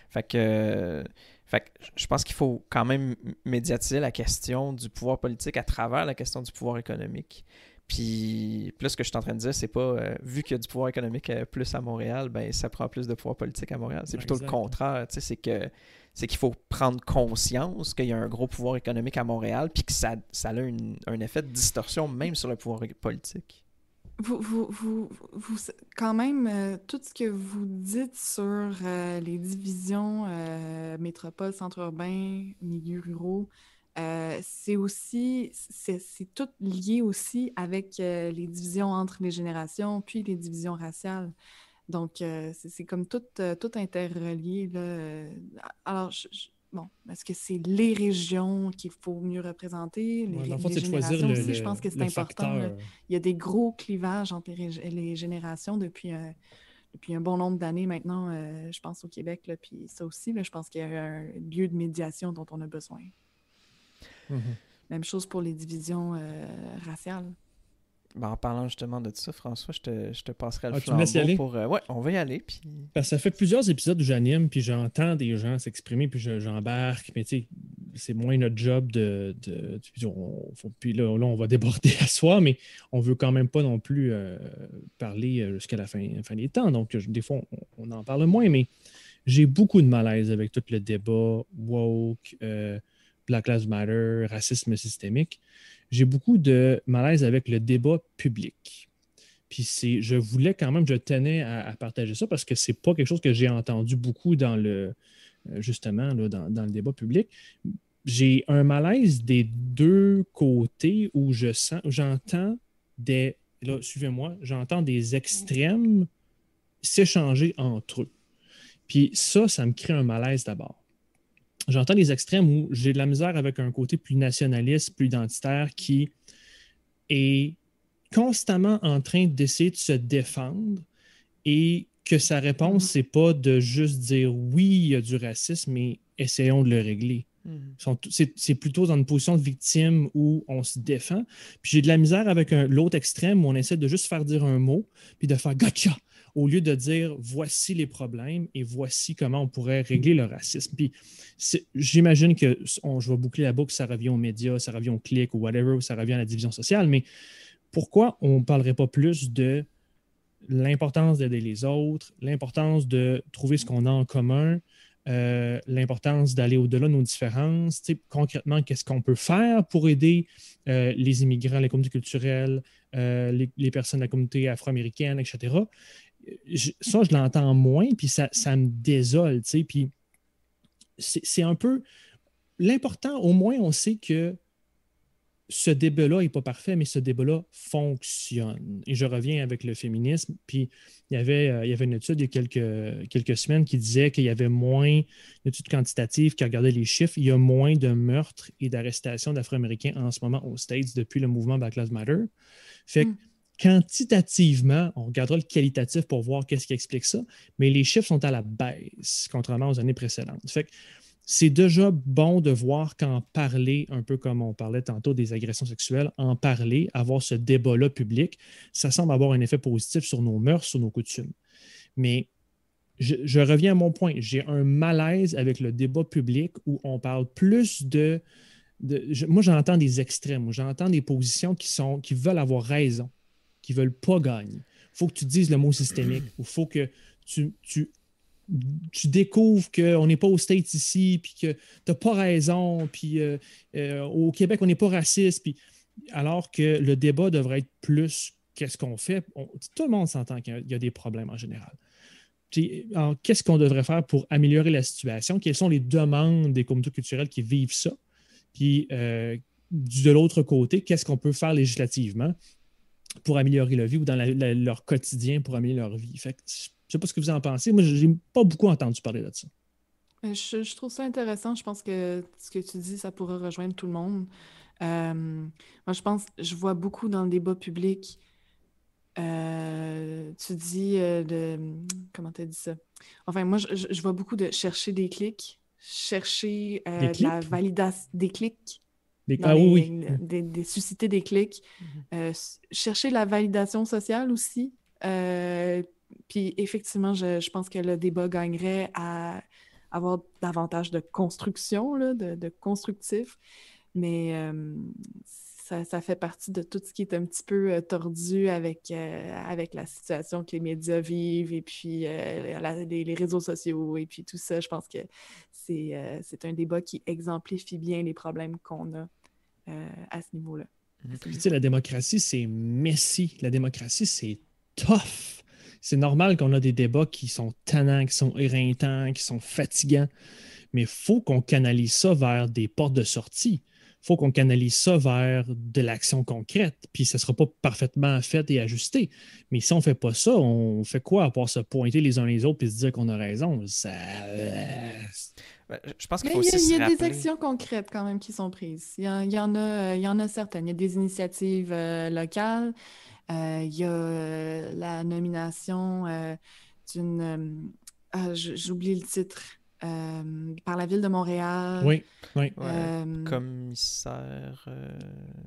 Fait que... fait que je pense qu'il faut quand même médiatiser la question du pouvoir politique à travers la question du pouvoir économique. Puis, plus ce que je suis en train de dire, c'est pas, euh, vu qu'il y a du pouvoir économique euh, plus à Montréal, ben ça prend plus de pouvoir politique à Montréal. C'est plutôt le contraire, tu sais, c'est que c'est qu'il faut prendre conscience qu'il y a un gros pouvoir économique à Montréal, puis que ça, ça a une- un effet de distorsion même sur le pouvoir politique. Vous, vous, vous, vous- quand même, euh, tout ce que vous dites sur euh, les divisions euh, métropole, centre urbain, milieux ruraux, euh, c'est aussi, c'est tout lié aussi avec euh, les divisions entre les générations, puis les divisions raciales. Donc, euh, c'est comme tout, tout interrelié, là. Alors, je- je- bon, est-ce que c'est les régions qu'il faut mieux représenter, les, Ouais, les générations le, aussi? Je pense que c'est important. Il y a des gros clivages entre les, générations depuis un, depuis un bon nombre d'années maintenant, euh, je pense au Québec. Là, puis ça aussi, là, je pense qu'il y a un lieu de médiation dont on a besoin. Mhm. Même chose pour les divisions euh, raciales. Ben, en parlant justement de ça, François, je te, je te passerai le Ah, y flambeau aller? pour... euh, ouais, on va y aller, puis... Parce que ça fait plusieurs épisodes où j'anime, puis j'entends des gens s'exprimer, puis je- j'embarque. Mais tu sais, c'est moins notre job de. de- puis on, faut- puis là, là, on va déborder à soi, mais on veut quand même pas non plus euh, parler jusqu'à la fin, fin des temps. Donc, je- des fois, on, on en parle moins, mais j'ai beaucoup de malaise avec tout le débat woke, euh, Black Lives Matter, racisme systémique. J'ai beaucoup de malaise avec le débat public. Puis c'est, je voulais quand même, je tenais à, partager ça parce que c'est pas quelque chose que j'ai entendu beaucoup dans le, euh, justement, là, dans, le débat public. J'ai un malaise des deux côtés où je sens, j'entends des, là, suivez-moi, j'entends des extrêmes s'échanger entre eux. Puis ça, ça me crée un malaise d'abord. J'entends des extrêmes où j'ai de la misère avec un côté plus nationaliste, plus identitaire qui est constamment en train d'essayer de se défendre et que sa réponse, Mhm. c'est pas de juste dire oui, il y a du racisme, mais essayons de le régler. T- C'est plutôt dans une position de victime où on se défend. Puis j'ai de la misère avec l'autre extrême où on essaie de juste faire dire un mot, puis de faire gotcha, au lieu de dire voici les problèmes et voici comment on pourrait régler le racisme. Puis j'imagine que on- je vais boucler la boucle, ça revient aux médias, ça revient aux clics ou whatever, ça revient à la division sociale, mais pourquoi on ne parlerait pas plus de l'importance d'aider les autres, l'importance de trouver ce qu'on a en commun, euh, l'importance d'aller au-delà de nos différences, concrètement, qu'est-ce qu'on peut faire pour aider euh, les immigrants, les communautés culturelles, euh, les, les personnes de la communauté afro-américaine, etc. Ça, je l'entends moins, puis ça, ça me désole, tu sais, puis c'est c'est un peu... L'important, au moins, on sait que ce débat-là n'est pas parfait, mais ce débat-là fonctionne. Et je reviens avec le féminisme. Puis il y avait, euh, il y avait une étude il y a quelques, quelques semaines qui disait qu'il y avait moins, une étude quantitative qui regardait les chiffres, il y a moins de meurtres et d'arrestations d'Afro-Américains en ce moment aux States depuis le mouvement Black Lives Matter. Fait que Mm. Quantitativement, on regardera le qualitatif pour voir qu'est-ce qui explique ça, mais les chiffres sont à la baisse, contrairement aux années précédentes. Fait c'est déjà bon de voir qu'en parler, un peu comme on parlait tantôt des agressions sexuelles, en parler, avoir ce débat-là public, ça semble avoir un effet positif sur nos mœurs, sur nos coutumes. Mais je, reviens à mon point, j'ai un malaise avec le débat public où on parle plus de... moi, j'entends des extrêmes, j'entends des positions qui, sont, qui veulent avoir raison, qui veulent pas gagner. Il faut que tu dises le mot systémique, il faut que tu, tu tu découvres qu'on n'est pas aux States ici, puis que tu n'as pas raison, puis euh, euh, au Québec, on n'est pas raciste, alors que le débat devrait être plus qu'est-ce qu'on fait. Tout le monde s'entend qu'il y a- il y a des problèmes en général. qu'est-ce qu'on devrait faire pour améliorer la situation? Quelles sont les demandes des communautés culturelles qui vivent ça? Puis, euh, de l'autre côté, qu'est-ce qu'on peut faire législativement? Pour améliorer leur vie ou dans leur quotidien pour améliorer leur vie? Fait que, je ne sais pas ce que vous en pensez. Moi, je n'ai pas beaucoup entendu parler de ça. Euh, je, trouve ça intéressant. Je pense que ce que tu dis, ça pourrait rejoindre tout le monde. Euh, moi, je pense, je vois beaucoup dans le débat public euh, tu dis euh, de. Comment tu as dit ça? Enfin, moi, je, vois beaucoup de chercher des clics, chercher la validation des clics. Des... Ah, oui, Des, susciter des clics. Mhm. chercher la validation sociale aussi. puis effectivement, je, pense que le débat gagnerait à avoir davantage de construction, là, de, de constructif. Mais ça, fait partie de tout ce qui est un petit peu euh, tordu avec, euh, avec la situation que les médias vivent et puis euh, les, réseaux sociaux et puis tout ça. Je pense que c'est un débat qui exemplifie bien les problèmes qu'on a à ce niveau-là. Mhm. Tu sais, la démocratie, c'est messy. La démocratie, c'est tough. C'est normal qu'on a des débats qui sont tannants, qui sont éreintants, qui sont fatigants, mais il faut qu'on canalise ça vers des portes de sortie faut qu'on canalise ça vers de l'action concrète, puis ça ne sera pas parfaitement fait et ajusté. Mais si on ne fait pas ça, on fait quoi à part se pointer les uns les autres et se dire qu'on a raison? Ça... Ben, je pense qu'il faut aussi Il y a, des actions concrètes quand même qui sont prises. Il y, en, a, il y en a certaines. Il y a des initiatives euh, locales. Euh, il y a euh, la nomination d'une... Ah, j'oublie le titre. Euh, par la ville de Montréal. Oui, oui. Euh, commissaire. Euh,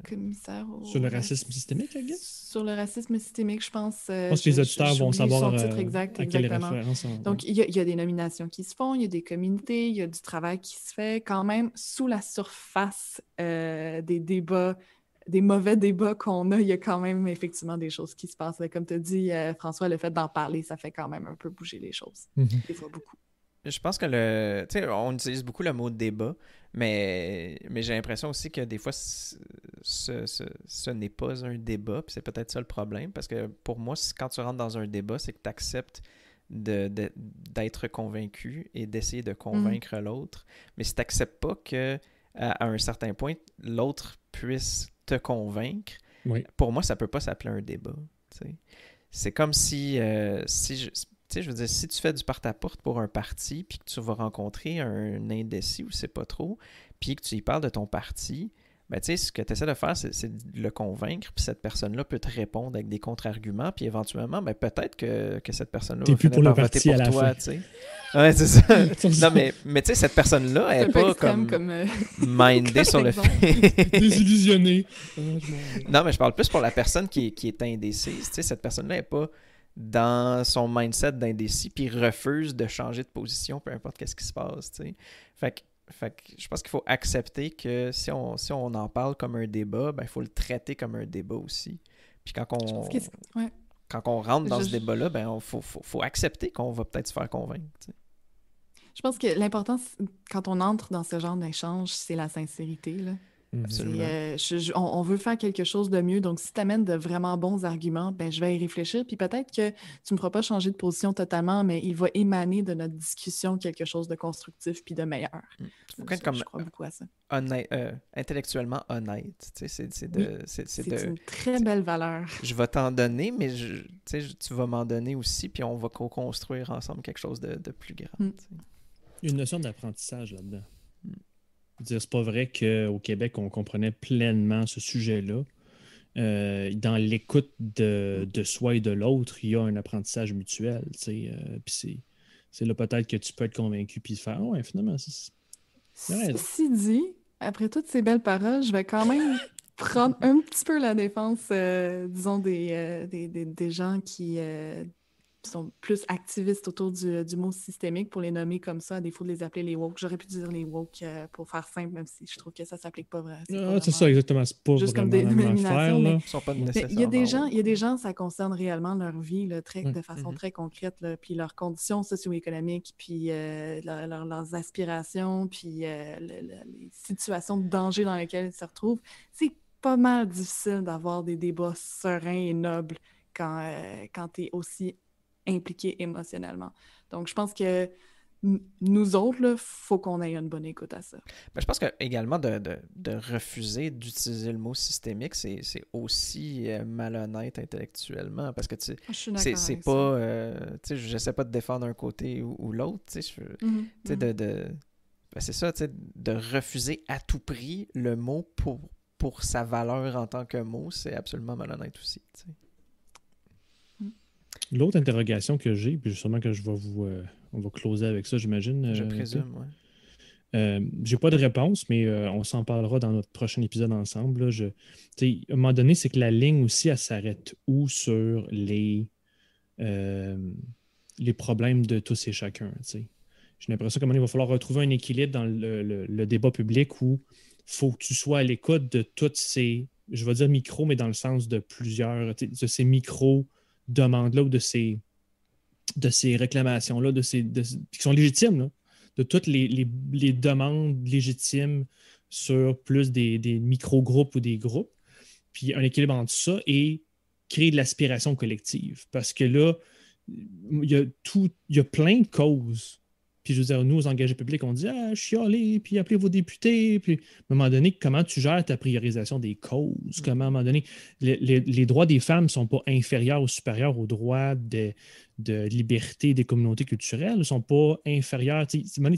commissaire Sur le racisme systémique, I guess? Sur le racisme systémique, je pense. je pense que les auditeurs vont savoir titre exact, à quelle référence. Donc, il y, a des nominations qui se font, il y a des communautés, il y a du travail qui se fait quand même sous la surface des débats des mauvais débats qu'on a, il y a quand même effectivement des choses qui se passent. Comme tu as dit, François, le fait d'en parler, ça fait quand même un peu bouger les choses. Mm-hmm. Des fois, beaucoup. Je pense que le. Tu sais, on utilise beaucoup le mot débat, mais, mais j'ai l'impression aussi que des fois, ce, ce, n'est pas un débat, puis c'est peut-être ça le problème, parce que pour moi, quand tu rentres dans un débat, c'est que tu acceptes d'être convaincu et d'essayer de convaincre mm. l'autre. Mais si tu n'acceptes pas que à, un certain point, l'autre puisse te convaincre, pour moi, ça peut pas s'appeler un débat. C'est comme si, euh, si je, sais, je veux dire, si tu fais du porte-à-porte pour un parti, puis que tu vas rencontrer un indécis ou c'est pas trop, puis que tu y parles de ton parti, ben, tu sais, ce que tu essaies de faire, c'est de le convaincre, puis cette personne-là peut te répondre avec des contre-arguments, puis éventuellement, ben, peut-être que, que, cette personne-là va finir par voter pour toi, tu sais. Ouais, c'est ça. non, mais, mais tu sais, cette personne-là, elle n'est pas comme, comme euh, mindée sur le fait. Désillusionnée. non, mais je parle plus pour la personne qui, qui est indécise. Tu sais, cette personne-là n'est pas dans son mindset d'indécis, puis refuse de changer de position, peu importe qu'est-ce qui se passe. Fait que, fait que je pense qu'il faut accepter que si on, si on en parle comme un débat, ben, il faut le traiter comme un débat aussi. Puis quand on, quand on rentre dans ce débat-là, il ben, faut, faut, faut, accepter qu'on va peut-être se faire convaincre. Je pense que l'important, quand on entre dans ce genre d'échange, c'est la sincérité. Là. Mhm. Euh, on, veut faire quelque chose de mieux. Donc, si tu amènes de vraiment bons arguments, ben, je vais y réfléchir. Puis peut-être que tu ne me feras pas changer de position totalement, mais il va émaner de notre discussion quelque chose de constructif puis de meilleur. Mm. je crois beaucoup à ça. Honnête, euh, intellectuellement honnête. C'est une très belle valeur. Je vais t'en donner, mais je, tu vas m'en donner aussi, puis on va co-construire ensemble quelque chose de, plus grand. Mm. Une notion d'apprentissage là-dedans. C'est pas vrai qu'au Québec, on comprenait pleinement ce sujet-là. Euh, dans l'écoute de, soi et de l'autre, il y a un apprentissage mutuel. Euh, c'est là peut-être que tu peux être convaincu puis faire oh, ouais, finalement, c'est. Ceci dit, après toutes ces belles paroles, je vais quand même prendre un petit peu la défense, euh, disons, des, des, gens qui sont plus activistes autour du, du, mot systémique pour les nommer comme ça, à défaut de les appeler les woke. J'aurais pu dire les woke euh, pour faire simple, même si je trouve que ça ne s'applique pas vraiment. Ah, c'est ça, exactement. C'est pas juste comme des dénominations. il y a des gens, il y a des gens, ça concerne réellement leur vie là, très, de façon mm-hmm. très concrète, là, puis leurs conditions socio-économiques, puis euh, leurs aspirations, puis euh, les situations de danger dans lesquelles ils se retrouvent. C'est pas mal difficile d'avoir des débats sereins et nobles quand, quand tu es aussi impliqués émotionnellement. Donc, je pense que nous autres, il faut qu'on ait une bonne écoute à ça. Ben, je pense que également de, de, refuser d'utiliser le mot systémique, c'est aussi euh, malhonnête intellectuellement parce que tu ah, c'est pas euh, sais je sais pas de défendre un côté ou, l'autre, tu sais mm-hmm, mm-hmm. de, de ben, c'est ça, de refuser à tout prix le mot pour, pour sa valeur en tant que mot, c'est absolument malhonnête aussi. L'autre interrogation que j'ai, puis justement que je vais vous. Euh, on va closer avec ça, j'imagine. Je euh, présume, oui. Euh, j'ai pas de réponse, mais on s'en parlera dans notre prochain épisode ensemble. Je, à un moment donné, c'est que la ligne aussi, elle s'arrête où sur les, les problèmes de tous et chacun. J'ai l'impression qu'à un moment donné, il va falloir retrouver un équilibre dans le, débat public où il faut que tu sois à l'écoute de toutes ces, je vais dire micro, mais dans le sens de plusieurs, de ces micros demandes-là ou de ces, de ces réclamations-là, de ces, qui sont légitimes, de toutes les, demandes légitimes sur plus des, micro-groupes ou des groupes. Puis un équilibre entre ça et créer de l'aspiration collective. Parce que là, il y a, tout, il y a plein de causes je veux dire, nous, aux engagés publics, on dit Ah, chialez, puis appelez vos députés. Puis à un moment donné, comment tu gères ta priorisation des causes? Mm. Comment, à un moment donné, les, droits des femmes ne sont pas inférieurs ou supérieurs aux droits de, de liberté des communautés culturelles, ne sont pas inférieurs?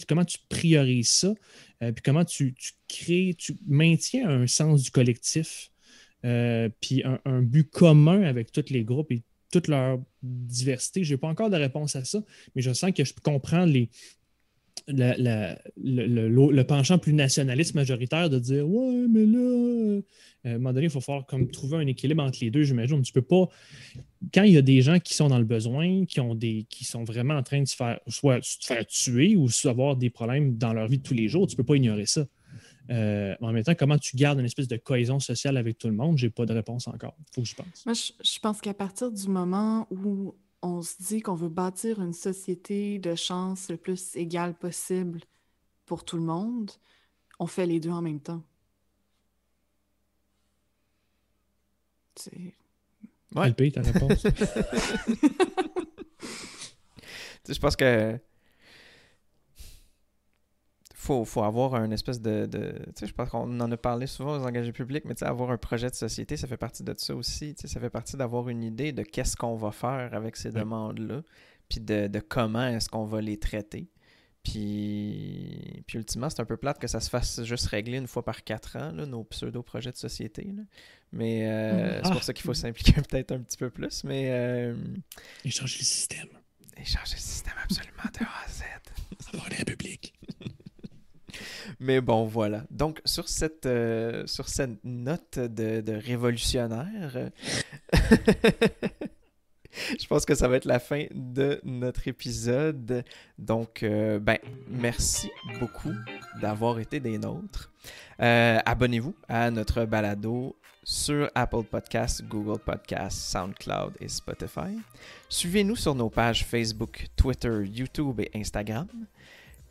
comment tu priorises ça? Euh, puis comment tu, crées, tu maintiens un sens du collectif, euh, puis un, un, but commun avec tous les groupes et toute leur diversité? Je n'ai pas encore de réponse à ça, mais je sens que je comprends les, le, penchant plus nationaliste majoritaire de dire Ouais, mais là, euh, à un moment donné, il faut faire comme trouver un équilibre entre les deux, j'imagine. Tu peux pas. Quand il y a des gens qui sont dans le besoin, qui ont des qui sont vraiment en train de se faire soit se faire tuer ou avoir des problèmes dans leur vie de tous les jours, tu peux pas ignorer ça. Euh, en même temps, comment tu gardes une espèce de cohésion sociale avec tout le monde, j'ai pas de réponse encore. Il faut que je pense. Moi, je pense qu'à partir du moment où on se dit qu'on veut bâtir une société de chance le plus égale possible pour tout le monde, on fait les deux en même temps. C'est. Ouais. ta réponse. je pense que faut, faut avoir un espèce de. de tu sais, je pense qu'on en a parlé souvent aux engagés publics, mais tu sais, avoir un projet de société, ça fait partie de ça aussi. Tu sais, ça fait partie d'avoir une idée de qu'est-ce qu'on va faire avec ces demandes-là, puis de, de comment est-ce qu'on va les traiter. Puis, puis ultimement, c'est un peu plate que ça se fasse juste régler une fois par quatre ans, là, nos pseudo-projets de société. Là. Mais euh, mm. c'est pour ah. ça qu'il faut s'impliquer peut-être un petit peu plus. Mais. Euh... Échanger le système. Échanger le système absolument de A à Z. Avoir un public. Mais bon, voilà. Donc, sur cette, euh, note de, révolutionnaire, je pense que ça va être la fin de notre épisode. Donc, euh, ben, merci beaucoup d'avoir été des nôtres. Euh, abonnez-vous à notre balado sur Apple Podcasts, Google Podcasts, SoundCloud et Spotify. Suivez-nous sur nos pages Facebook, Twitter, YouTube et Instagram.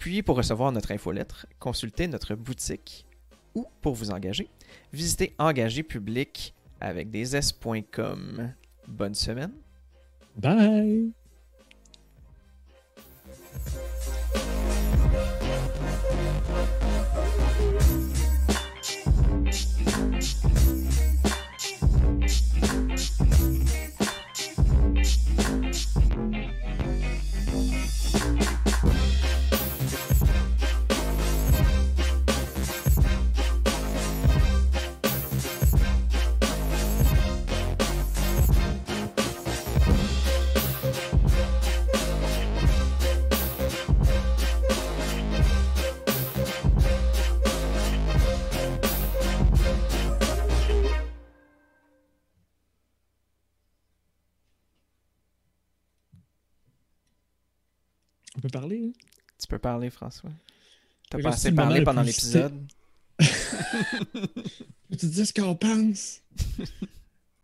Puis, pour recevoir notre infolettre, consultez notre boutique ou pour vous engager, visitez engagépublic avec des s.com. Bonne semaine. Bye. Parler? Hein? Tu peux parler, François. T'as pas assez parlé pendant l'épisode. tu dis ce qu'on pense.